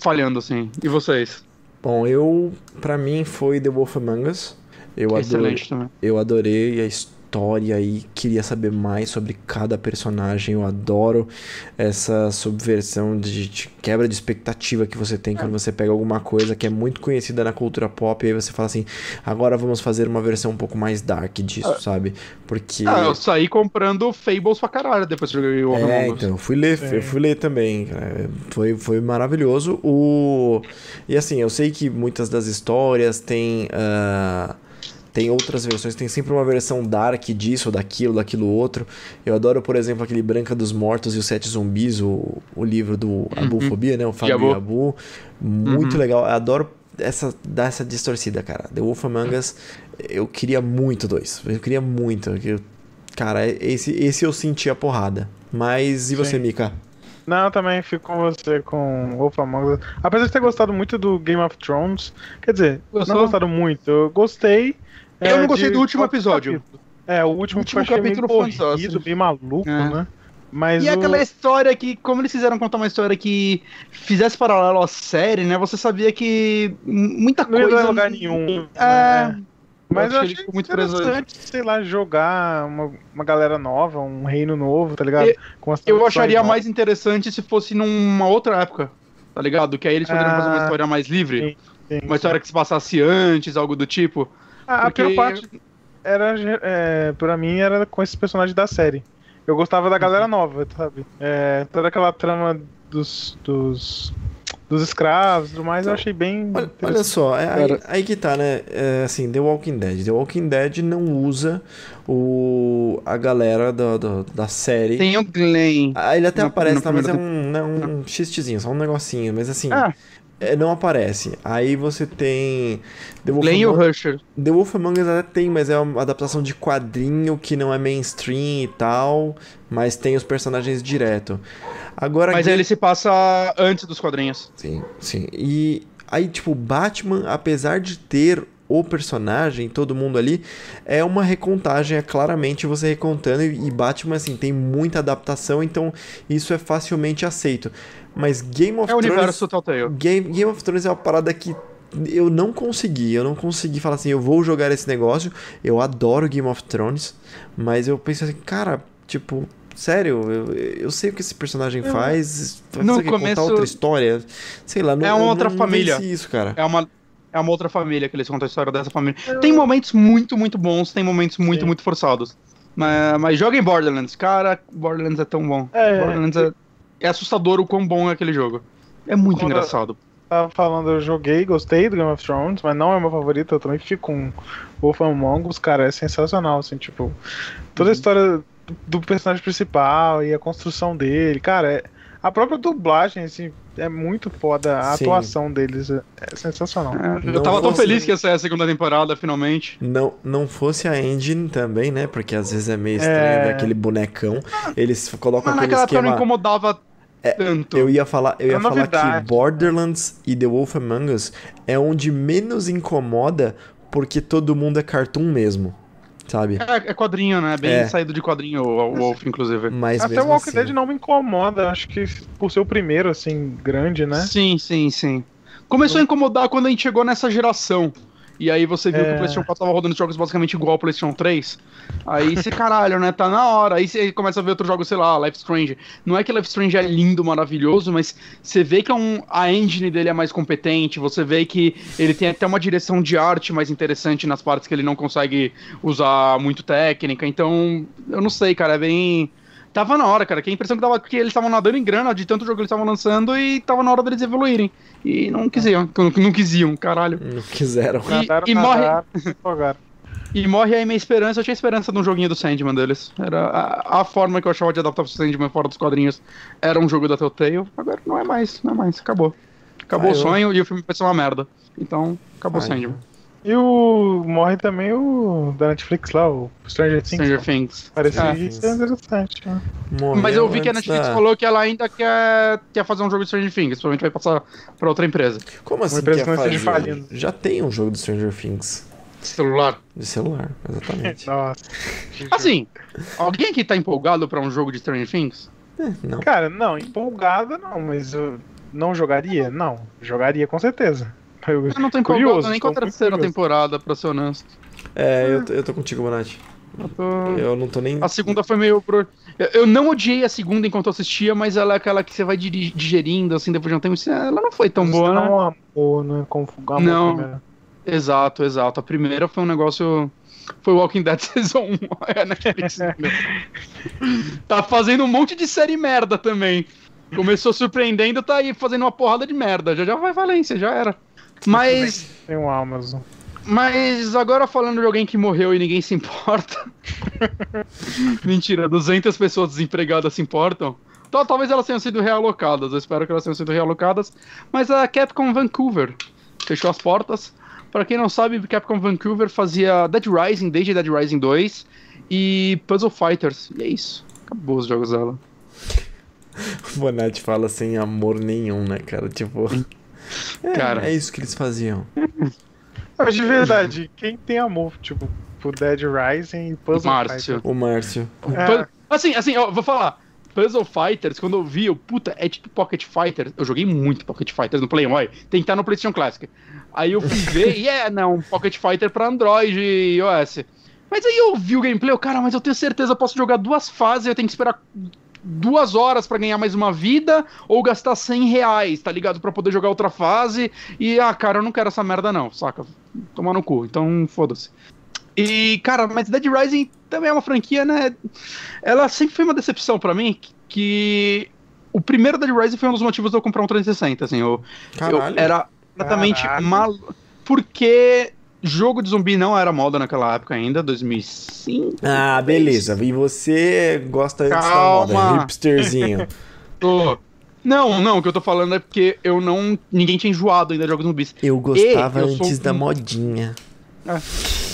falhando, assim. E vocês? bom, eu, pra mim, foi The Wolf Among Us. Eu adorei, Excelente também. eu adorei a história e queria saber mais sobre cada personagem. Eu adoro essa subversão de, de quebra de expectativa que você tem quando você pega alguma coisa que é muito conhecida na cultura pop e aí você fala assim, agora vamos fazer uma versão um pouco mais dark disso, sabe? Porque Ah, eu saí comprando Fables pra caralho depois que eu joguei o É, então, eu fui ler, eu fui ler também. Foi, foi maravilhoso. O... E assim, eu sei que muitas das histórias têm. ah, tem outras versões, tem sempre uma versão dark disso, daquilo, daquilo outro. Eu adoro, por exemplo, aquele Branca dos Mortos e os Sete Zumbis, o, o livro do Abufobia, né? O Fábio. Yabu. Muito Uhum. legal. Eu adoro essa, dar essa distorcida, cara. The Wolf Among Us, eu queria muito dois. Eu queria muito. Eu, cara, esse, esse eu senti a porrada. Mas e você, Sim. Mika? Não, eu também fico com você com Wolf Among Us. Apesar de ter gostado muito do Game of Thrones, quer dizer, Gostou? não gostado muito, eu gostei. Eu é, não gostei do último episódio. É, o último, O último que eu achei capítulo foi corrido, desastre. bem maluco, É. né? Mas E o... aquela história que, como eles fizeram contar uma história que fizesse paralelo à série, né? Você sabia que muita não ia coisa. dar lugar nenhum. É. né? Mas Eu eu achei muito preso interessante, sei lá, jogar uma, uma galera nova, um reino novo, tá ligado? Eu- Eu acharia novas. mais interessante se fosse numa outra época, tá ligado? Que aí eles poderiam Ah, fazer uma história mais livre. Sim, Uma história que se passasse antes, algo do tipo. A, pior parte era, é, pra mim, era com esses personagens da série. Eu gostava da galera nova, sabe? É, toda aquela trama dos, dos, dos escravos e tudo mais, eu achei bem. Olha, olha só, é, aí, aí, que tá, né? É, assim, The Walking Dead. The Walking Dead não usa o, a galera do, do da série. Tem o Glenn. Ah, ele até no, aparece, no tá, mas é um, né, um xtzinho, só um negocinho. Mas assim, ah. É, não aparece. Aí você tem. The Wolf Glenn Among... o Rusher. The Wolf Among Us até tem, mas é uma adaptação de quadrinho que não é mainstream e tal. Mas tem os personagens direto. Agora. Mas ele se passa antes dos quadrinhos. Sim, sim. E aí, tipo, Batman, apesar de ter o personagem, todo mundo ali, é uma recontagem, é claramente você recontando, e Batman, assim, tem muita adaptação, então isso é facilmente aceito. Mas Game of é Thrones. É o universo Telltale. Game, Game of Thrones é uma parada que eu não consegui, eu não consegui falar assim, eu vou jogar esse negócio. Eu adoro Game of Thrones, mas eu penso assim, cara, tipo, sério, eu, eu sei o que esse personagem faz. No começo, contar outra história, sei lá, não, é uma outra não, família. Não isso, cara. É uma é uma outra família que eles contam a história dessa família. Tem momentos muito, muito bons, tem momentos muito, Sim. muito forçados. Mas, mas joga em Borderlands, cara, Borderlands é tão bom. É, Borderlands é é assustador o quão bom é aquele jogo. É muito Quando engraçado. Tava falando, eu joguei, gostei do Game of Thrones, mas não é meu favorito, eu também fico com Wolf Among Us, cara, é sensacional, assim, tipo, toda a uhum. história do personagem principal e a construção dele, cara, é, a própria dublagem, assim, é muito foda, a Sim. atuação deles é, é sensacional. É, eu tava tão feliz que essa é a segunda temporada, finalmente. Não, não fosse a engine também, né, porque às vezes é meio estranho é... daquele bonecão, eles colocam mas aquele esquema... não incomodava é, tanto. Eu ia falar, eu ia falar que Borderlands e The Wolf Among Us é onde menos incomoda porque todo mundo é cartoon mesmo. Sabe? É, é quadrinho, né? Bem é. saído de quadrinho o Wolf, inclusive. Mas Até o Walking assim... Dead não me incomoda, acho que por ser o primeiro, assim, grande, né? Sim, sim, sim. Começou a incomodar quando a gente chegou nessa geração. E aí você viu é... que o é. PlayStation 4 tava rodando jogos basicamente igual ao PlayStation 3. Aí você, caralho, né? Tá na hora. Aí você começa a ver outros jogos, sei lá, Life Strange. Não é que Life Strange é lindo, maravilhoso, mas você vê que é um, a engine dele é mais competente. Você vê que ele tem até uma direção de arte mais interessante nas partes que ele não consegue usar muito técnica. Então, eu não sei, cara. É bem tava na hora, cara. Que a impressão que tava que eles estavam nadando em grana de tanto jogo que eles estavam lançando e tava na hora deles evoluírem. E não quisiam, não, não quisiam, caralho. Não quiseram. E, nadaram, e morre. e morre aí minha esperança. Eu tinha esperança de um joguinho do Sandman deles. Era a, a, forma que eu achava de adaptar o Sandman fora dos quadrinhos. Era um jogo da Telltale. Agora não é mais, não é mais. Acabou. Acabou ah, o sonho e o filme vai ser uma merda. Então, acabou o Sandman. E o. Morre também o. Da Netflix lá, o Stranger Things. Stranger Things. Parecia é. interessante. Né? Mas eu vi que a Netflix da... falou que ela ainda quer, quer fazer um jogo de Stranger Things. Provavelmente vai passar pra outra empresa. Como assim? Uma empresa quer fazer? Já tem um jogo do Stranger Things. De celular. De celular, exatamente. Nossa. Assim, alguém aqui tá empolgado pra um jogo de Stranger Things? É, não. Cara, não, empolgado não, mas eu não jogaria? Não, jogaria com certeza. Eu, eu não tô empolgado curioso, nem com a terceira temporada, pra ser honesto. É, eu, eu tô contigo, Bonatti. Eu, tô... eu não tô nem. A segunda foi meio. Pro... Eu não odiei a segunda enquanto eu assistia, mas ela é aquela que você vai digerindo, assim, depois de um tempo. Ela não foi tão boa, não né? Amor, né? Como amor não. Primeiro. Exato, exato. A primeira foi um negócio. Foi Walking Dead Season 1. É Netflix. tá fazendo um monte de série merda também. Começou surpreendendo, tá aí fazendo uma porrada de merda. Já já vai Valência, já era. Mas. Tem um Amazon. Mas agora falando de alguém que morreu e ninguém se importa. Mentira, 200 pessoas desempregadas se importam. Então, talvez elas tenham sido realocadas, eu espero que elas tenham sido realocadas. Mas a Capcom Vancouver fechou as portas. Para quem não sabe, Capcom Vancouver fazia Dead Rising desde Dead Rising 2 e Puzzle Fighters. E é isso. Acabou os jogos dela. O Bonatti fala sem amor nenhum, né, cara? Tipo. É, Cara. é isso que eles faziam. Mas de verdade, quem tem amor, tipo, pro Dead Rising e Puzzle Márcio. O Márcio. É. Assim, assim, eu vou falar. Puzzle Fighters, quando eu vi, eu, puta, é tipo Pocket Fighters. Eu joguei muito Pocket Fighters no Playboy. Tem que estar no PlayStation Classic. Aí eu fui ver, e é, não, Pocket Fighter pra Android e iOS. Mas aí eu vi o gameplay, eu, cara, mas eu tenho certeza, eu posso jogar duas fases, eu tenho que esperar duas horas para ganhar mais uma vida ou gastar 100 reais, tá ligado? para poder jogar outra fase. E, ah, cara, eu não quero essa merda não, saca? Tomar no cu, então foda-se. E, cara, mas Dead Rising também é uma franquia, né? Ela sempre foi uma decepção para mim, que o primeiro Dead Rising foi um dos motivos de eu comprar um 360, assim, eu, eu era completamente mal... Porque jogo de zumbi não era moda naquela época ainda, 2005. Ah, beleza. E você gosta antes Calma. da moda, hipsterzinho. Tô. Não, não, o que eu tô falando é porque eu não. Ninguém tinha enjoado ainda de jogos zumbis. Eu gostava eu sou antes da um- modinha.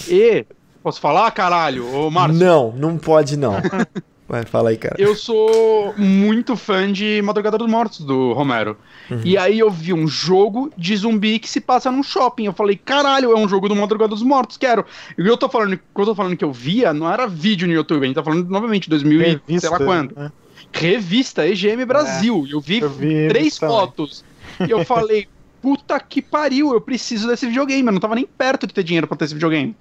E. Posso falar, caralho? Ô, Márcio? Não, não pode não. Vai, fala aí, cara. Eu sou muito fã de Madrugada dos Mortos, do Romero. Uhum. E aí eu vi um jogo de zumbi que se passa num shopping. Eu falei, caralho, é um jogo do Madrugada dos Mortos, quero. E eu tô falando, quando eu tô falando que eu via, não era vídeo no YouTube, a gente tá falando novamente, 2000 e sei lá quando. né? Revista EGM Brasil. Eu vi Eu vi três também. fotos. E eu falei, puta que pariu, eu preciso desse videogame. Eu não tava nem perto de ter dinheiro pra ter esse videogame.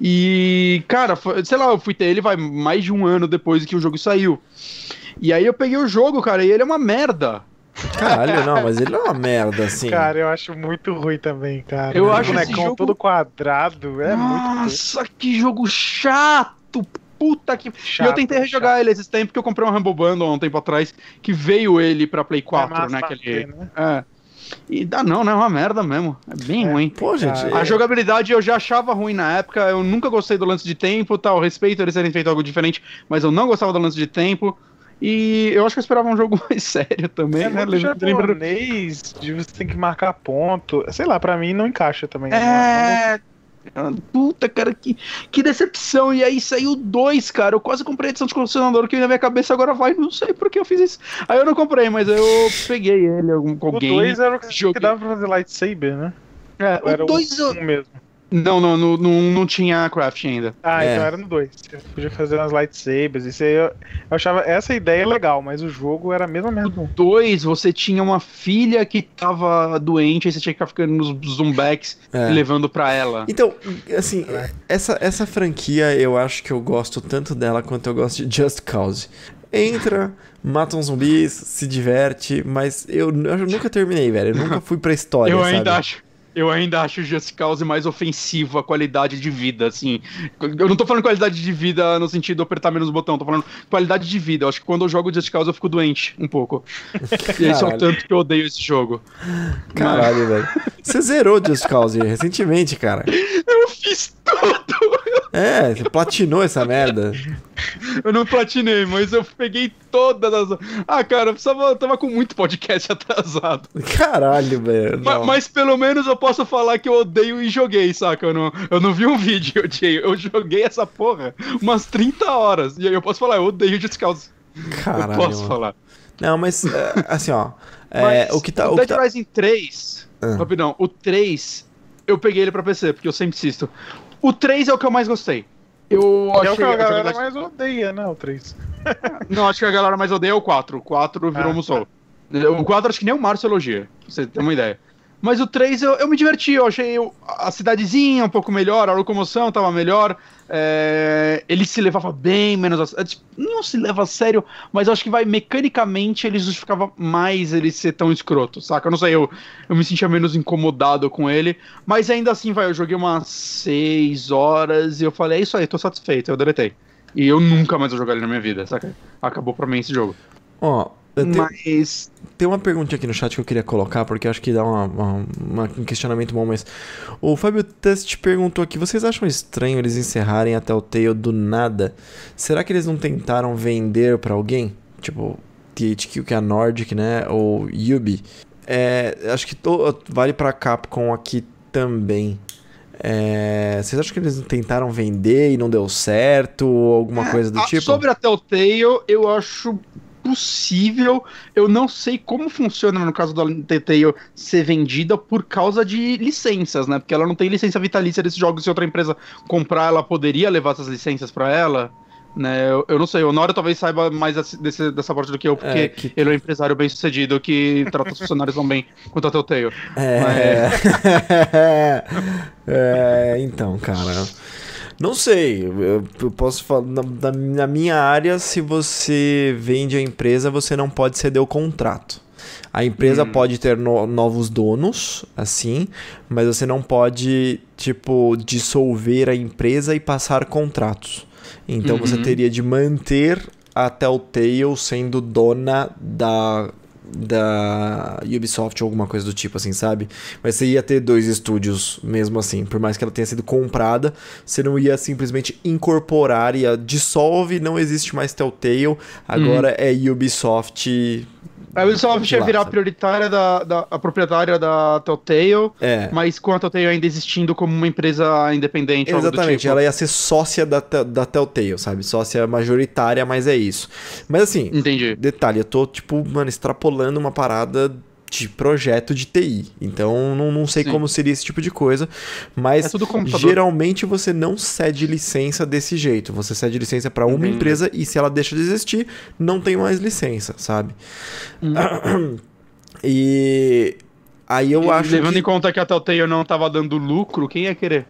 E, cara, foi- sei lá, eu fui ter ele vai mais de um ano depois que o jogo saiu. E aí eu peguei o jogo, cara, e ele é uma merda. Caralho, não, mas ele é uma merda, assim. Cara, eu acho muito ruim também, cara. Eu O acho esse bonecão jogo- todo quadrado, é muito ruim. Nossa, que jogo chato. Puta que. e Chato, eu tentei rejogar ele esses tempos, porque eu comprei um Rumble Bundle há um tempo atrás, que veio ele pra Play 4, É né? Aquele... ter, né? É. E dá não, né? É uma merda mesmo. É bem É. ruim. Pô, gente. A é- jogabilidade eu já achava ruim na época, eu nunca gostei do lance de tempo, tal, respeito eles terem feito algo diferente, mas eu não gostava do lance de tempo. E eu acho que eu esperava um jogo mais sério também, É né? Lembra- de você tem que marcar ponto. Sei lá, pra mim não encaixa também. É. Puta, cara, que, que decepção. E aí saiu dois, cara. Eu quase comprei a edição de colecionador que na minha cabeça agora vai. Não sei por que eu fiz isso. Aí eu não comprei, mas eu peguei ele algum- com O alguém. 2 era o que, joguei. que dava pra fazer lightsaber, né? É, Ou o dois eu... um mesmo. Não, não, não, não, não tinha craft ainda. Ah, É. então era no 2. Você podia fazer umas lightsabers. Isso aí eu, eu achava essa ideia legal, mas o jogo era a mesma merda. Dois, você tinha uma filha que tava doente, aí você tinha que ficar ficando nos zumbex É. e levando pra ela. Então, assim, essa, essa franquia eu acho que eu gosto tanto dela quanto eu gosto de Just Cause. Entra, mata uns zumbis, se diverte, mas eu, eu nunca terminei, velho. Eu nunca fui pra história, Eu sabe? ainda acho. Eu ainda acho o Just Cause mais ofensivo à qualidade de vida, assim. Eu não tô falando qualidade de vida no sentido de apertar menos botão, tô falando qualidade de vida. Eu acho que quando eu jogo Just Cause eu fico doente um pouco. E isso é o Caralho. tanto que eu odeio esse jogo. Caralho, velho. Você zerou Just Cause recentemente, cara. Eu fiz tudo! É, você platinou essa merda. Eu não platinei, mas eu peguei todas as. Ah, cara, eu precisava, eu tava com muito podcast atrasado. Caralho, velho. Ma-. Mas, pelo menos eu posso falar que eu odeio e joguei, saca? Eu não, eu não vi um vídeo, eu odiei. Eu joguei essa porra umas 30 horas. E aí eu posso falar, eu odeio Just Cause. Caralho, eu posso mano. falar. Não, mas é, assim, ó. É, Mas o que tá. o O Dead tá... Rising 3, Ah. rapidão, o 3, eu peguei ele pra PC, porque eu sempre insisto. O 3 é o que eu mais gostei. Eu Que é o que a galera mais odeia, né? O 3. Não, acho que a galera mais odeia é o 4. O 4 virou Ah, Musou. O 4 acho que nem o Márcio elogia, pra você ter uma ideia. Mas o 3 eu, eu me diverti, eu achei a cidadezinha um pouco melhor, a locomoção tava melhor. é, ele se levava bem menos a, é, tipo, Não se leva a sério, mas acho que vai mecanicamente ele justificava mais ele ser tão escroto, saca? Eu não sei, eu, eu me sentia menos incomodado com ele. Mas ainda assim, vai, eu joguei umas 6 horas e eu falei, é isso aí, tô satisfeito, eu deletei. E eu nunca mais vou jogar ele na minha vida, saca? Acabou pra mim esse jogo. Ó, eu tenho, Mas. tem uma pergunta aqui no chat que eu queria colocar, porque acho que dá uma, uma- uma- um questionamento bom, mas. O Fábio Test perguntou aqui: vocês acham estranho eles encerrarem até o Tale do nada? Será que eles não tentaram vender pra alguém? Tipo, THQ, que é a Nordic, né? Ou Yubi. É, acho que to- vale pra Capcom aqui também. É, vocês acham que eles tentaram vender e não deu certo? Ou alguma coisa do Ah, tipo? Sobre a Telltale, eu acho possível. Eu não sei como funciona no caso da Telltale ser vendida por causa de licenças, né? Porque ela não tem licença vitalícia desses jogos. Se outra empresa comprar, ela poderia levar essas licenças pra ela. Né, eu, eu não sei, o Honório talvez saiba mais desse- dessa parte do que eu, porque É, que- ele é um empresário bem sucedido que trata os funcionários tão bem quanto a Telltale. É. É, então, cara. Não sei, eu, posso falar. Na, na- minha área, se você vende a empresa, você não pode ceder o contrato. A empresa Hum. pode ter no- novos donos, assim, mas você não pode, tipo, dissolver a empresa e passar contratos. Então você Uhum. teria de manter a Telltale sendo dona da da Ubisoft ou alguma coisa do tipo assim, sabe? Mas você ia ter dois estúdios mesmo assim, por mais que ela tenha sido comprada, você não ia simplesmente incorporar, ia dissolve, não existe mais Telltale, agora é Ubisoft A Ubisoft ia virar Laça. prioritária da, da a proprietária da Telltale, É. mas com a Telltale ainda existindo como uma empresa independente. Exatamente, tipo. ela ia ser sócia da, da Telltale, sabe? Sócia majoritária, mas é isso. Mas assim, Entendi. detalhe, eu tô, tipo, mano, extrapolando uma parada de projeto de TI. Então, não, não sei Sim. como seria esse tipo de coisa. Mas É geralmente você não cede licença desse jeito. Você cede licença pra uma Entendi. empresa e se ela deixa de existir, não tem mais licença, sabe? Uhum. E aí eu E acho Levando que... em conta que a Telltale não tava dando lucro, quem ia querer?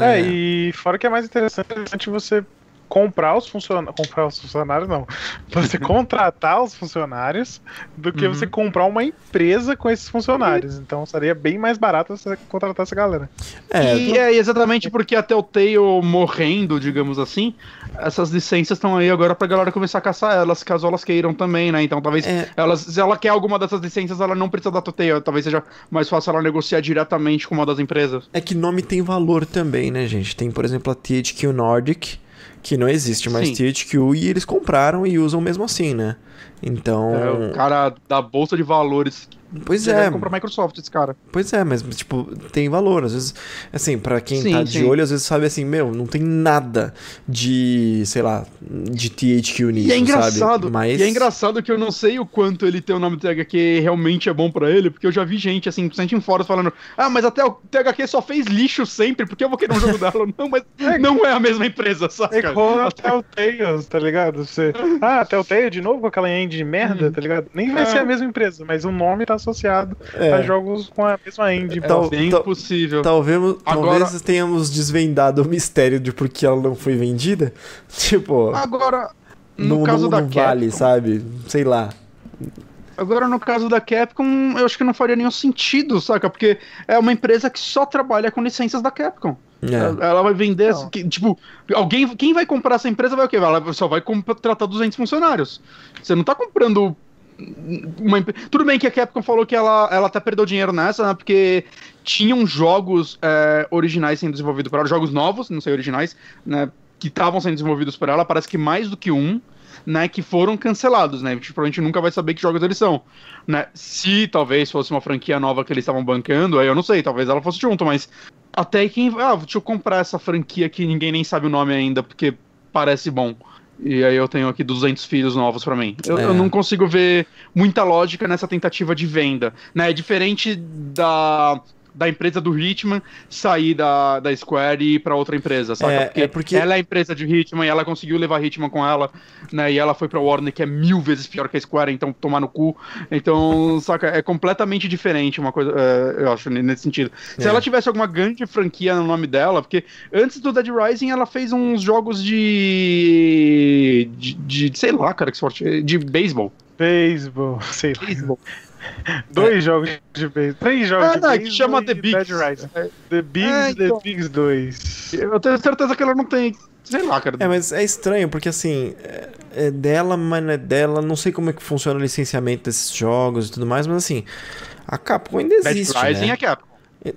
É, e fora que é mais interessante você comprar os funcionários. Comprar os funcionários, não. Você contratar os funcionários do que Uhum. você comprar uma empresa com esses funcionários. Então seria bem mais barato você contratar essa galera. É, e é exatamente porque a Telltale morrendo, digamos assim, essas licenças estão aí agora pra galera começar a caçar elas, caso elas queiram também, né? Então talvez É. elas, se ela quer alguma dessas licenças, ela não precisa da Telltale, talvez seja mais fácil ela negociar diretamente com uma das empresas. É que nome tem valor também, né, gente? Tem, por exemplo, a THQ Nordic, que não existe mais Sim. THQ e eles compraram e usam mesmo assim, né? Então. É, o cara da bolsa de valores. Pois é, deve comprar a Microsoft, esse cara. pois é, mas, tipo, tem valor. Às vezes, assim, pra quem Sim, tá de sim. olho, às vezes sabe assim, meu, não tem nada de, sei lá, de THQ nisso, E é engraçado, sabe? Mas. e é engraçado que eu não sei o quanto ele tem o nome do THQ realmente é bom pra ele, porque eu já vi gente, assim, principalmente em fóruns falando, ah, mas até o THQ só fez lixo sempre, por que eu vou querer um jogo dela? Não, mas não é a mesma empresa, saca? É igual a Telltale, tá ligado? Você, ah, Telltale de novo com aquela engine de merda, tá ligado? Nem vai É. ser a mesma empresa, mas o nome tá associado É. a jogos com a mesma engine. É Tal- bem tal- possível. Talvez, Agora- talvez tenhamos desvendado o mistério de por que ela não foi vendida. Tipo, Agora, no não, caso não, da não Capcom, vale, sabe? Sei lá. agora no caso da Capcom, eu acho que não faria nenhum sentido, saca? Porque é uma empresa que só trabalha com licenças da Capcom. É. Ela vai vender, que- tipo, alguém, quem vai comprar essa empresa vai o quê? Ela só vai contratar 200 funcionários. Você não tá comprando uma Tudo bem que a Capcom falou que ela, ela até perdeu dinheiro nessa, né? Porque tinham jogos é, originais sendo desenvolvidos por ela, jogos novos, não sei originais, né? Que estavam sendo desenvolvidos por ela, parece que mais do que um, né? Que foram cancelados, né? Tipo, a gente nunca vai saber que jogos eles são, né? Se talvez fosse uma franquia nova que eles estavam bancando, aí eu não sei, talvez ela fosse junto, mas até quem. Ah, deixa eu comprar essa franquia que ninguém nem sabe o nome ainda, porque parece bom. E aí eu tenho aqui 200 filhos novos pra mim. Eu, É. eu não consigo ver muita lógica nessa tentativa de venda, né? É diferente da, da empresa do Hitman sair da, da Square e ir pra outra empresa, saca? É, porque, é porque- ela é a empresa de Hitman e ela conseguiu levar Hitman com ela, né? E ela foi pra Warner, que é mil vezes pior que a Square, então tomar no cu. Então, saca? É completamente diferente uma coisa, é, eu acho, nesse sentido. Se É. ela tivesse alguma grande franquia no nome dela, porque antes do Dead Rising ela fez uns jogos de. de, de sei lá, cara, que sorte. De beisebol. Beisebol, sei lá. Beisebol. Dois jogos de beisebol. Três jogos Ah, de não, beisebol. que chama The Bigs. É, The Bigs, É, então. The Bigs 2. Eu tenho certeza que ela não tem. Sei lá, cara. É, mas é estranho, porque assim, é- é dela, mas não é dela. Não sei como é que funciona o licenciamento desses jogos e tudo mais, mas assim, a Capcom ainda Dead existe, Rising né? é Capcom.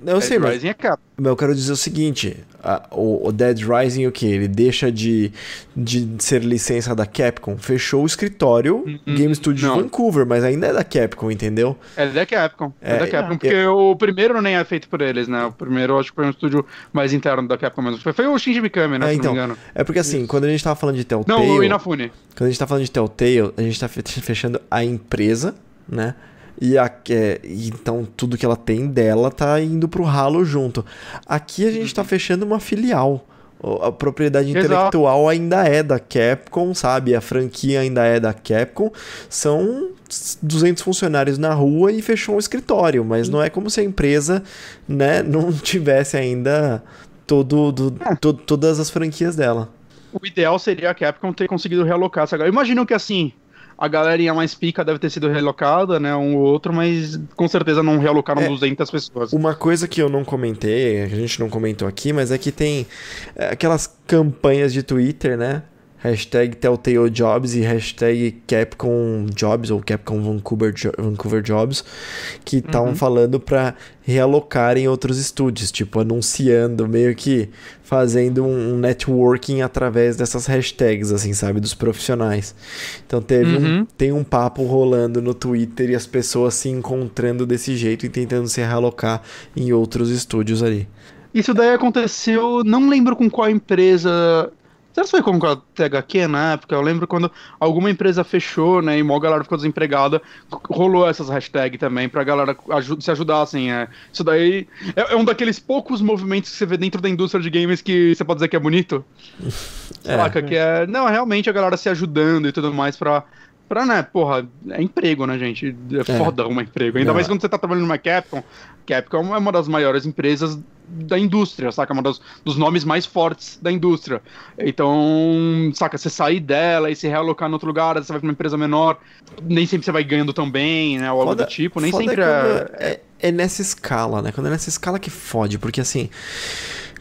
Eu sei, Dead mas Rising é. Mas eu quero dizer o seguinte: a- o, o Dead Rising, o que? Ele deixa de, de ser licença da Capcom. Fechou o escritório Game Studio não. de Vancouver, mas ainda é da Capcom, entendeu? É da Capcom. É, É, da Capcom. Porque o primeiro nem é feito por eles, né? O primeiro acho que foi um estúdio mais interno da Capcom mesmo. Foi, foi o Shinji Mikami, né? É, se então, não me engano. É porque assim, quando a gente tava falando de Telltale. Não, o Inafune. Quando a gente tá falando de Telltale, a gente tá fe- fechando a empresa, né? E a, é, então tudo que ela tem dela tá indo pro ralo junto. Aqui a gente tá fechando uma filial. A propriedade Exato. intelectual ainda é da Capcom, sabe? A franquia ainda é da Capcom. São 200 funcionários na rua e fechou um escritório, mas não é como se a empresa, né, não tivesse ainda todo, do- to- todas as franquias dela. O ideal seria a Capcom ter conseguido realocar essa galera. Imagino que assim, a galerinha mais pica deve ter sido relocada, né? Um ou outro, mas com certeza não realocaram É. 200 pessoas. Uma coisa que eu não comentei, que a gente não comentou aqui, mas é que tem é, aquelas campanhas de Twitter, né? Hashtag Telltale Jobs e hashtag Capcom Jobs ou Capcom Vancouver, Jo- Vancouver Jobs que estavam falando para realocar em outros estúdios, tipo anunciando, meio que fazendo um um networking através dessas hashtags, assim, sabe, dos profissionais. Então teve um, Uhum. tem um papo rolando no Twitter e as pessoas se encontrando desse jeito e tentando se realocar em outros estúdios ali. Isso daí aconteceu, não lembro com qual empresa. Será que foi com a THQ na época? Eu lembro quando alguma empresa fechou, né? E mó galera ficou desempregada. Rolou essas hashtags também pra galera aju- se ajudar, assim. É. Isso daí é, é um daqueles poucos movimentos que você vê dentro da indústria de games que você pode dizer que é bonito. É. Saca? Que é. Não, realmente a galera se ajudando e tudo mais pra. Pra, né, porra, é emprego, né, gente? É foda arrumar emprego. Ainda Não, mais é. quando você tá trabalhando numa Capcom. Capcom é uma das maiores empresas da indústria, saca? Uma das, dos nomes mais fortes da indústria. Então, saca, você sair dela e se realocar em outro lugar, você vai pra uma empresa menor, nem sempre você vai ganhando tão bem, né? Ou algo do tipo, nem foda sempre é, é. é, é nessa escala, né? Quando é nessa escala que fode, porque assim,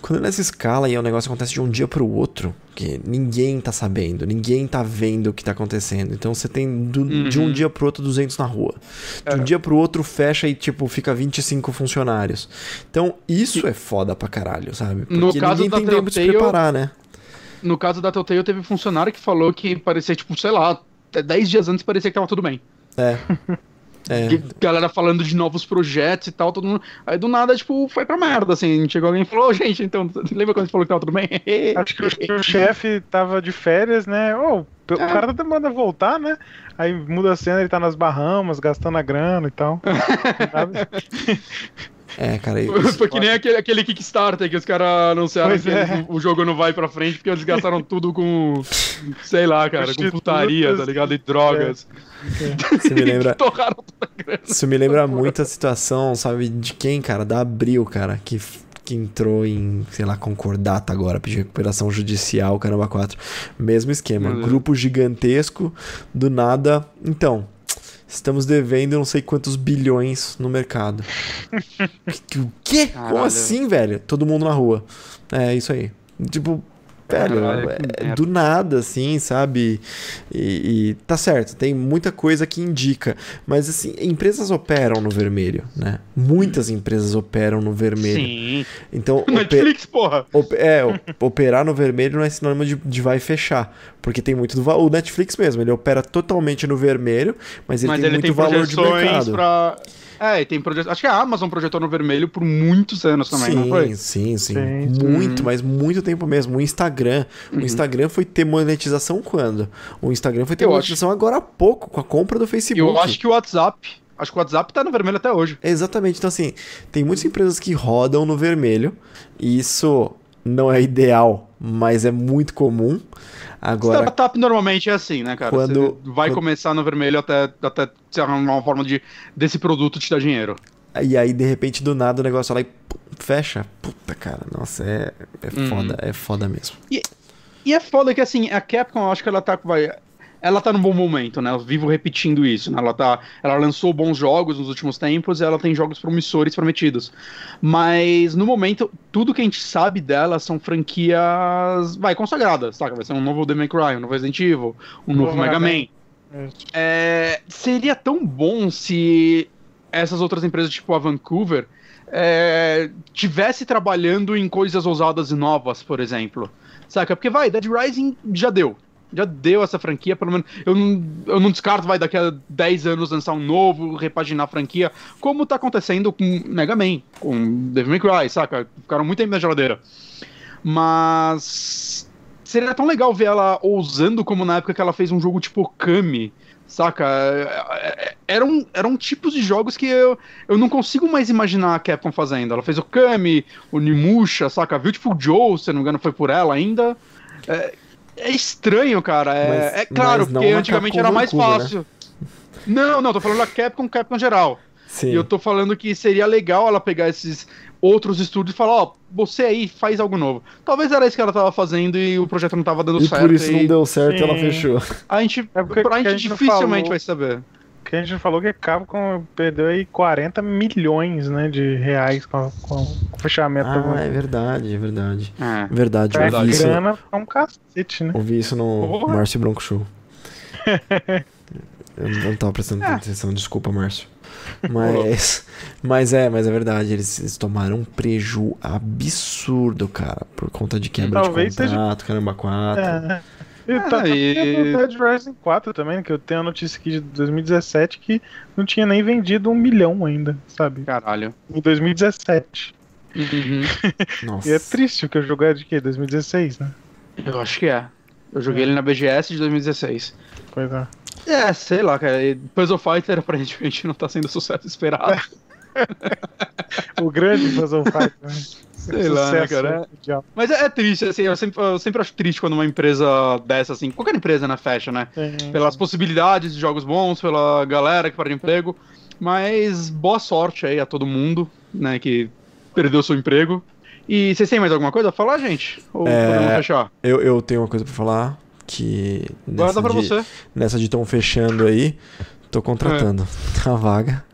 quando é nessa escala e o negócio acontece de um dia pro outro, que ninguém tá sabendo, ninguém tá vendo o que tá acontecendo. Então você tem do- de um Uhum. dia pro outro 200 na rua. De um É. dia pro outro fecha e tipo fica 25 funcionários. Então isso é foda pra caralho, sabe? Porque No caso ninguém tem tempo de se preparar, né? No caso da Telltale, teve funcionário que falou que parecia, tipo, sei lá, até 10 dias antes parecia que tava tudo bem. É. É. Galera falando de novos projetos e tal, todo mundo. Aí do nada, tipo, foi pra merda, assim. Chegou alguém e falou, "Ô, gente, então, lembra quando a gente falou que tava tudo bem? Acho que o, o chefe tava de férias, né? Ô, o É. cara tá demorando a voltar, né? Aí muda a cena, ele tá nas Bahamas, gastando a grana e tal. É, cara. Foi, isso- foi que nem aquele, aquele Kickstarter que os caras anunciaram Pois que é. o jogo não vai pra frente porque eles gastaram tudo com. Sei lá, cara, com putaria, tá ligado? E drogas. Você me lembra. Torraram toda a grana. Isso me lembra muito a situação, sabe, de quem, cara? Da Abril, cara, que, que entrou em, sei lá, concordata agora, pediu recuperação judicial, caramba, 4. Mesmo esquema, Deus. grupo gigantesco, do nada. Então, estamos devendo não sei quantos bilhões no mercado. O quê? Como Caralho. assim, velho? Todo mundo na rua. É isso aí. Tipo, velho, é- é do nada, assim, sabe? E, e tá certo, tem muita coisa que indica. Mas, assim, empresas operam no vermelho, né? Muitas empresas operam no vermelho. Sim. Então, Netflix, porra. op- é, operar no vermelho não é sinônimo de, de vai fechar. Porque tem muito do valor. O Netflix mesmo, ele opera totalmente no vermelho, mas ele Mas tem ele muito tem valor de mercado. pra. É, e tem projetos. Acho que a Amazon projetou no vermelho por muitos anos também, não foi? Sim, sim, sim. Sim. Muito, Uhum. mas muito tempo mesmo. O Instagram. O Instagram foi ter monetização quando? O Instagram foi ter Eu monetização agora há pouco, com a compra do Facebook. Eu acho que o WhatsApp. Acho que o WhatsApp tá no vermelho até hoje. Exatamente. Então, assim, tem muitas empresas que rodam no vermelho. E isso não é ideal, mas é muito comum. Agora, Startup normalmente é assim, né, cara? Quando- Você vai quando- começar no vermelho até, até você arrumar uma forma de desse produto te dar dinheiro. e aí, de repente, do nada, o negócio lá e fecha. Puta, cara, nossa, é, é Uhum. foda, é foda mesmo. E é foda que assim, a Capcom, eu acho que ela tá. Vai, ela tá num bom momento, né? Eu vivo repetindo isso, né? Ela, tá, ela lançou bons jogos nos últimos tempos e ela tem jogos promissores prometidos. Mas no momento, tudo que a gente sabe dela são franquias. Vai, consagradas, saca? Vai ser um novo The May Cry, um novo Resident Evil, um novo, Novo Mega Man. Man. É, seria tão bom se essas outras empresas, tipo a Vancouver, é, tivesse trabalhando em coisas ousadas e novas, por exemplo. Saca? Porque vai, Dead Rising já deu. Já deu essa franquia, pelo menos. Eu não, eu não descarto, vai, daqui a 10 anos lançar um novo, repaginar a franquia, como tá acontecendo com Mega Man, com Devil May Cry, saca? Ficaram muito tempo na geladeira. Mas. Seria tão legal ver ela ousando como na época que ela fez um jogo tipo Kami, saca? Eram, eram tipos de jogos que eu, eu não consigo mais imaginar a Capcom fazendo. Ela fez o Kami, o Nimusha, saca? Beautiful Joe, se não me engano, foi por ela ainda. É, é estranho, cara. É, Mas- é claro, porque antigamente Capcom era mais Vancouver, né? fácil. Não, não, tô falando da Capcom, Capcom geral. Sim. E eu tô falando que seria legal ela pegar esses outros estúdios e falar, ó, você aí faz algo novo. Talvez era isso que ela tava fazendo e o projeto não tava dando E certo. por isso e não deu certo, ela Sim. fechou. A gente, É porque a que a gente gente dificilmente falou. vai saber. Que a gente falou que a Capcom perdeu aí 40 milhões né, de reais com, com o fechamento Ah, do é verdade, é verdade. É. Verdade, eu É, ouvi isso, grana é um cacete, né? ouvi isso no Porra. Márcio Bronco Show. Eu não tava prestando atenção, desculpa, Márcio. Mas, mas é, mas é verdade, eles, eles tomaram um preju absurdo, cara, por conta de quebra Talvez de seja- contrato, caramba, quatro. É. E tá, tá e- o Dead Rising 4 também, que eu tenho a notícia aqui de 2017 que não tinha nem vendido um milhão ainda, sabe? Caralho. Em 2017. Uhum. Nossa. E é triste, porque o jogo é de quê? 2016, né? Eu acho que é. Eu joguei ele na BGS de 2016. Pois é. É, sei lá, cara. e Puzzle Fighter aparentemente não tá sendo o sucesso esperado. O grande Puzzle Fighter, né? Sei lá, né, cara? mundial. Mas é, é triste, assim, eu sempre, eu sempre acho triste quando uma empresa dessa, assim, qualquer empresa, né, fecha, né? Tem- Pelas possibilidades de jogos bons, pela galera que perde emprego. Mas boa sorte aí a todo mundo, né, que perdeu seu emprego. E vocês têm mais alguma coisa a falar, gente? Ou É, podemos fechar? Eu, eu tenho uma coisa pra falar que Guarda nessa pra de, você. nessa de tão fechando aí, tô contratando. É. Uma vaga.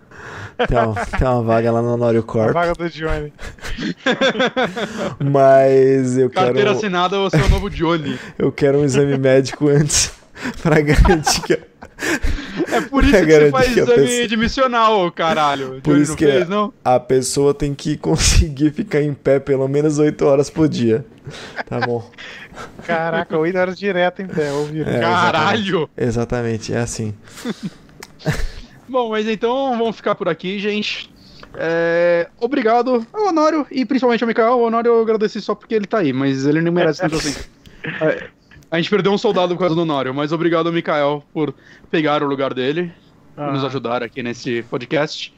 Tem uma, tem uma vaga lá no Honório A Corp, vaga do Johnny. mas eu Carteira quero, assinada, você é o novo Johnny. eu quero um exame médico antes pra garantir que É por isso Pra que você faz que a exame pessoa- admissional, caralho. Por Johnny isso não que fez, não? a pessoa tem que conseguir ficar em pé pelo menos 8 horas por dia. Tá bom. Caraca, 8 horas direto em pé, ouviram? É, Caralho! Exatamente, é assim. Bom, mas então vamos ficar por aqui, gente. É, obrigado ao Honório e principalmente ao Mikael. O Honório eu agradeci só porque ele tá aí, mas ele não merece tanto assim. É, a gente perdeu um soldado por causa do Honório, mas obrigado ao Mikael por pegar o lugar dele e Ah. nos ajudar aqui nesse podcast.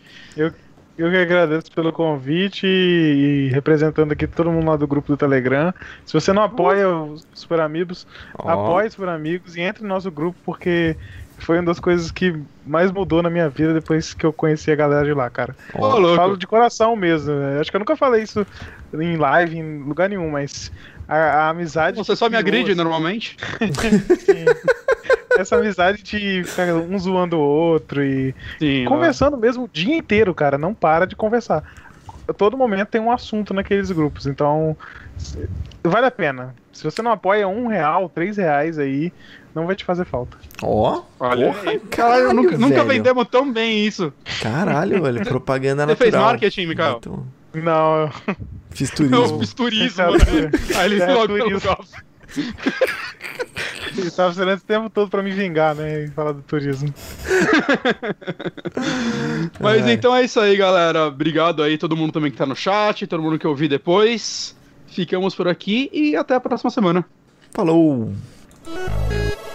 Eu que agradeço pelo convite e representando aqui todo mundo lá do grupo do Telegram. Se você não apoia os Super Amigos, Ó. apoie os Super Amigos e entre no nosso grupo porque foi uma das coisas que mais mudou na minha vida depois que eu conheci a galera de lá, cara. Ô, louco. Falo de coração mesmo. né? Acho que eu nunca falei isso em live, em lugar nenhum, mas a, a amizade. Você só me agride assim, normalmente? Essa amizade de ficar um zoando o outro e Sim. conversando mesmo o dia inteiro, cara. Não para de conversar. A todo momento tem um assunto naqueles grupos, então vale a pena. Se você não apoia um real, três reais aí, não vai te fazer falta. Ó, Olha porra. Caralho, nunca, nunca vendemos tão bem isso. Caralho, velho, propaganda Você natural. fez marketing, Mikael? Muito- Não, eu- Fiz Eu turismo. fiz turismo, É, né? Aí ele é, logo turismo. eu tava esperando esse tempo todo pra me vingar, né? E falar do turismo. Mas Ai. então é isso aí, galera. Obrigado aí, todo mundo também que tá no chat, todo mundo que ouviu depois. Ficamos por aqui e até a próxima semana. Falou! Thank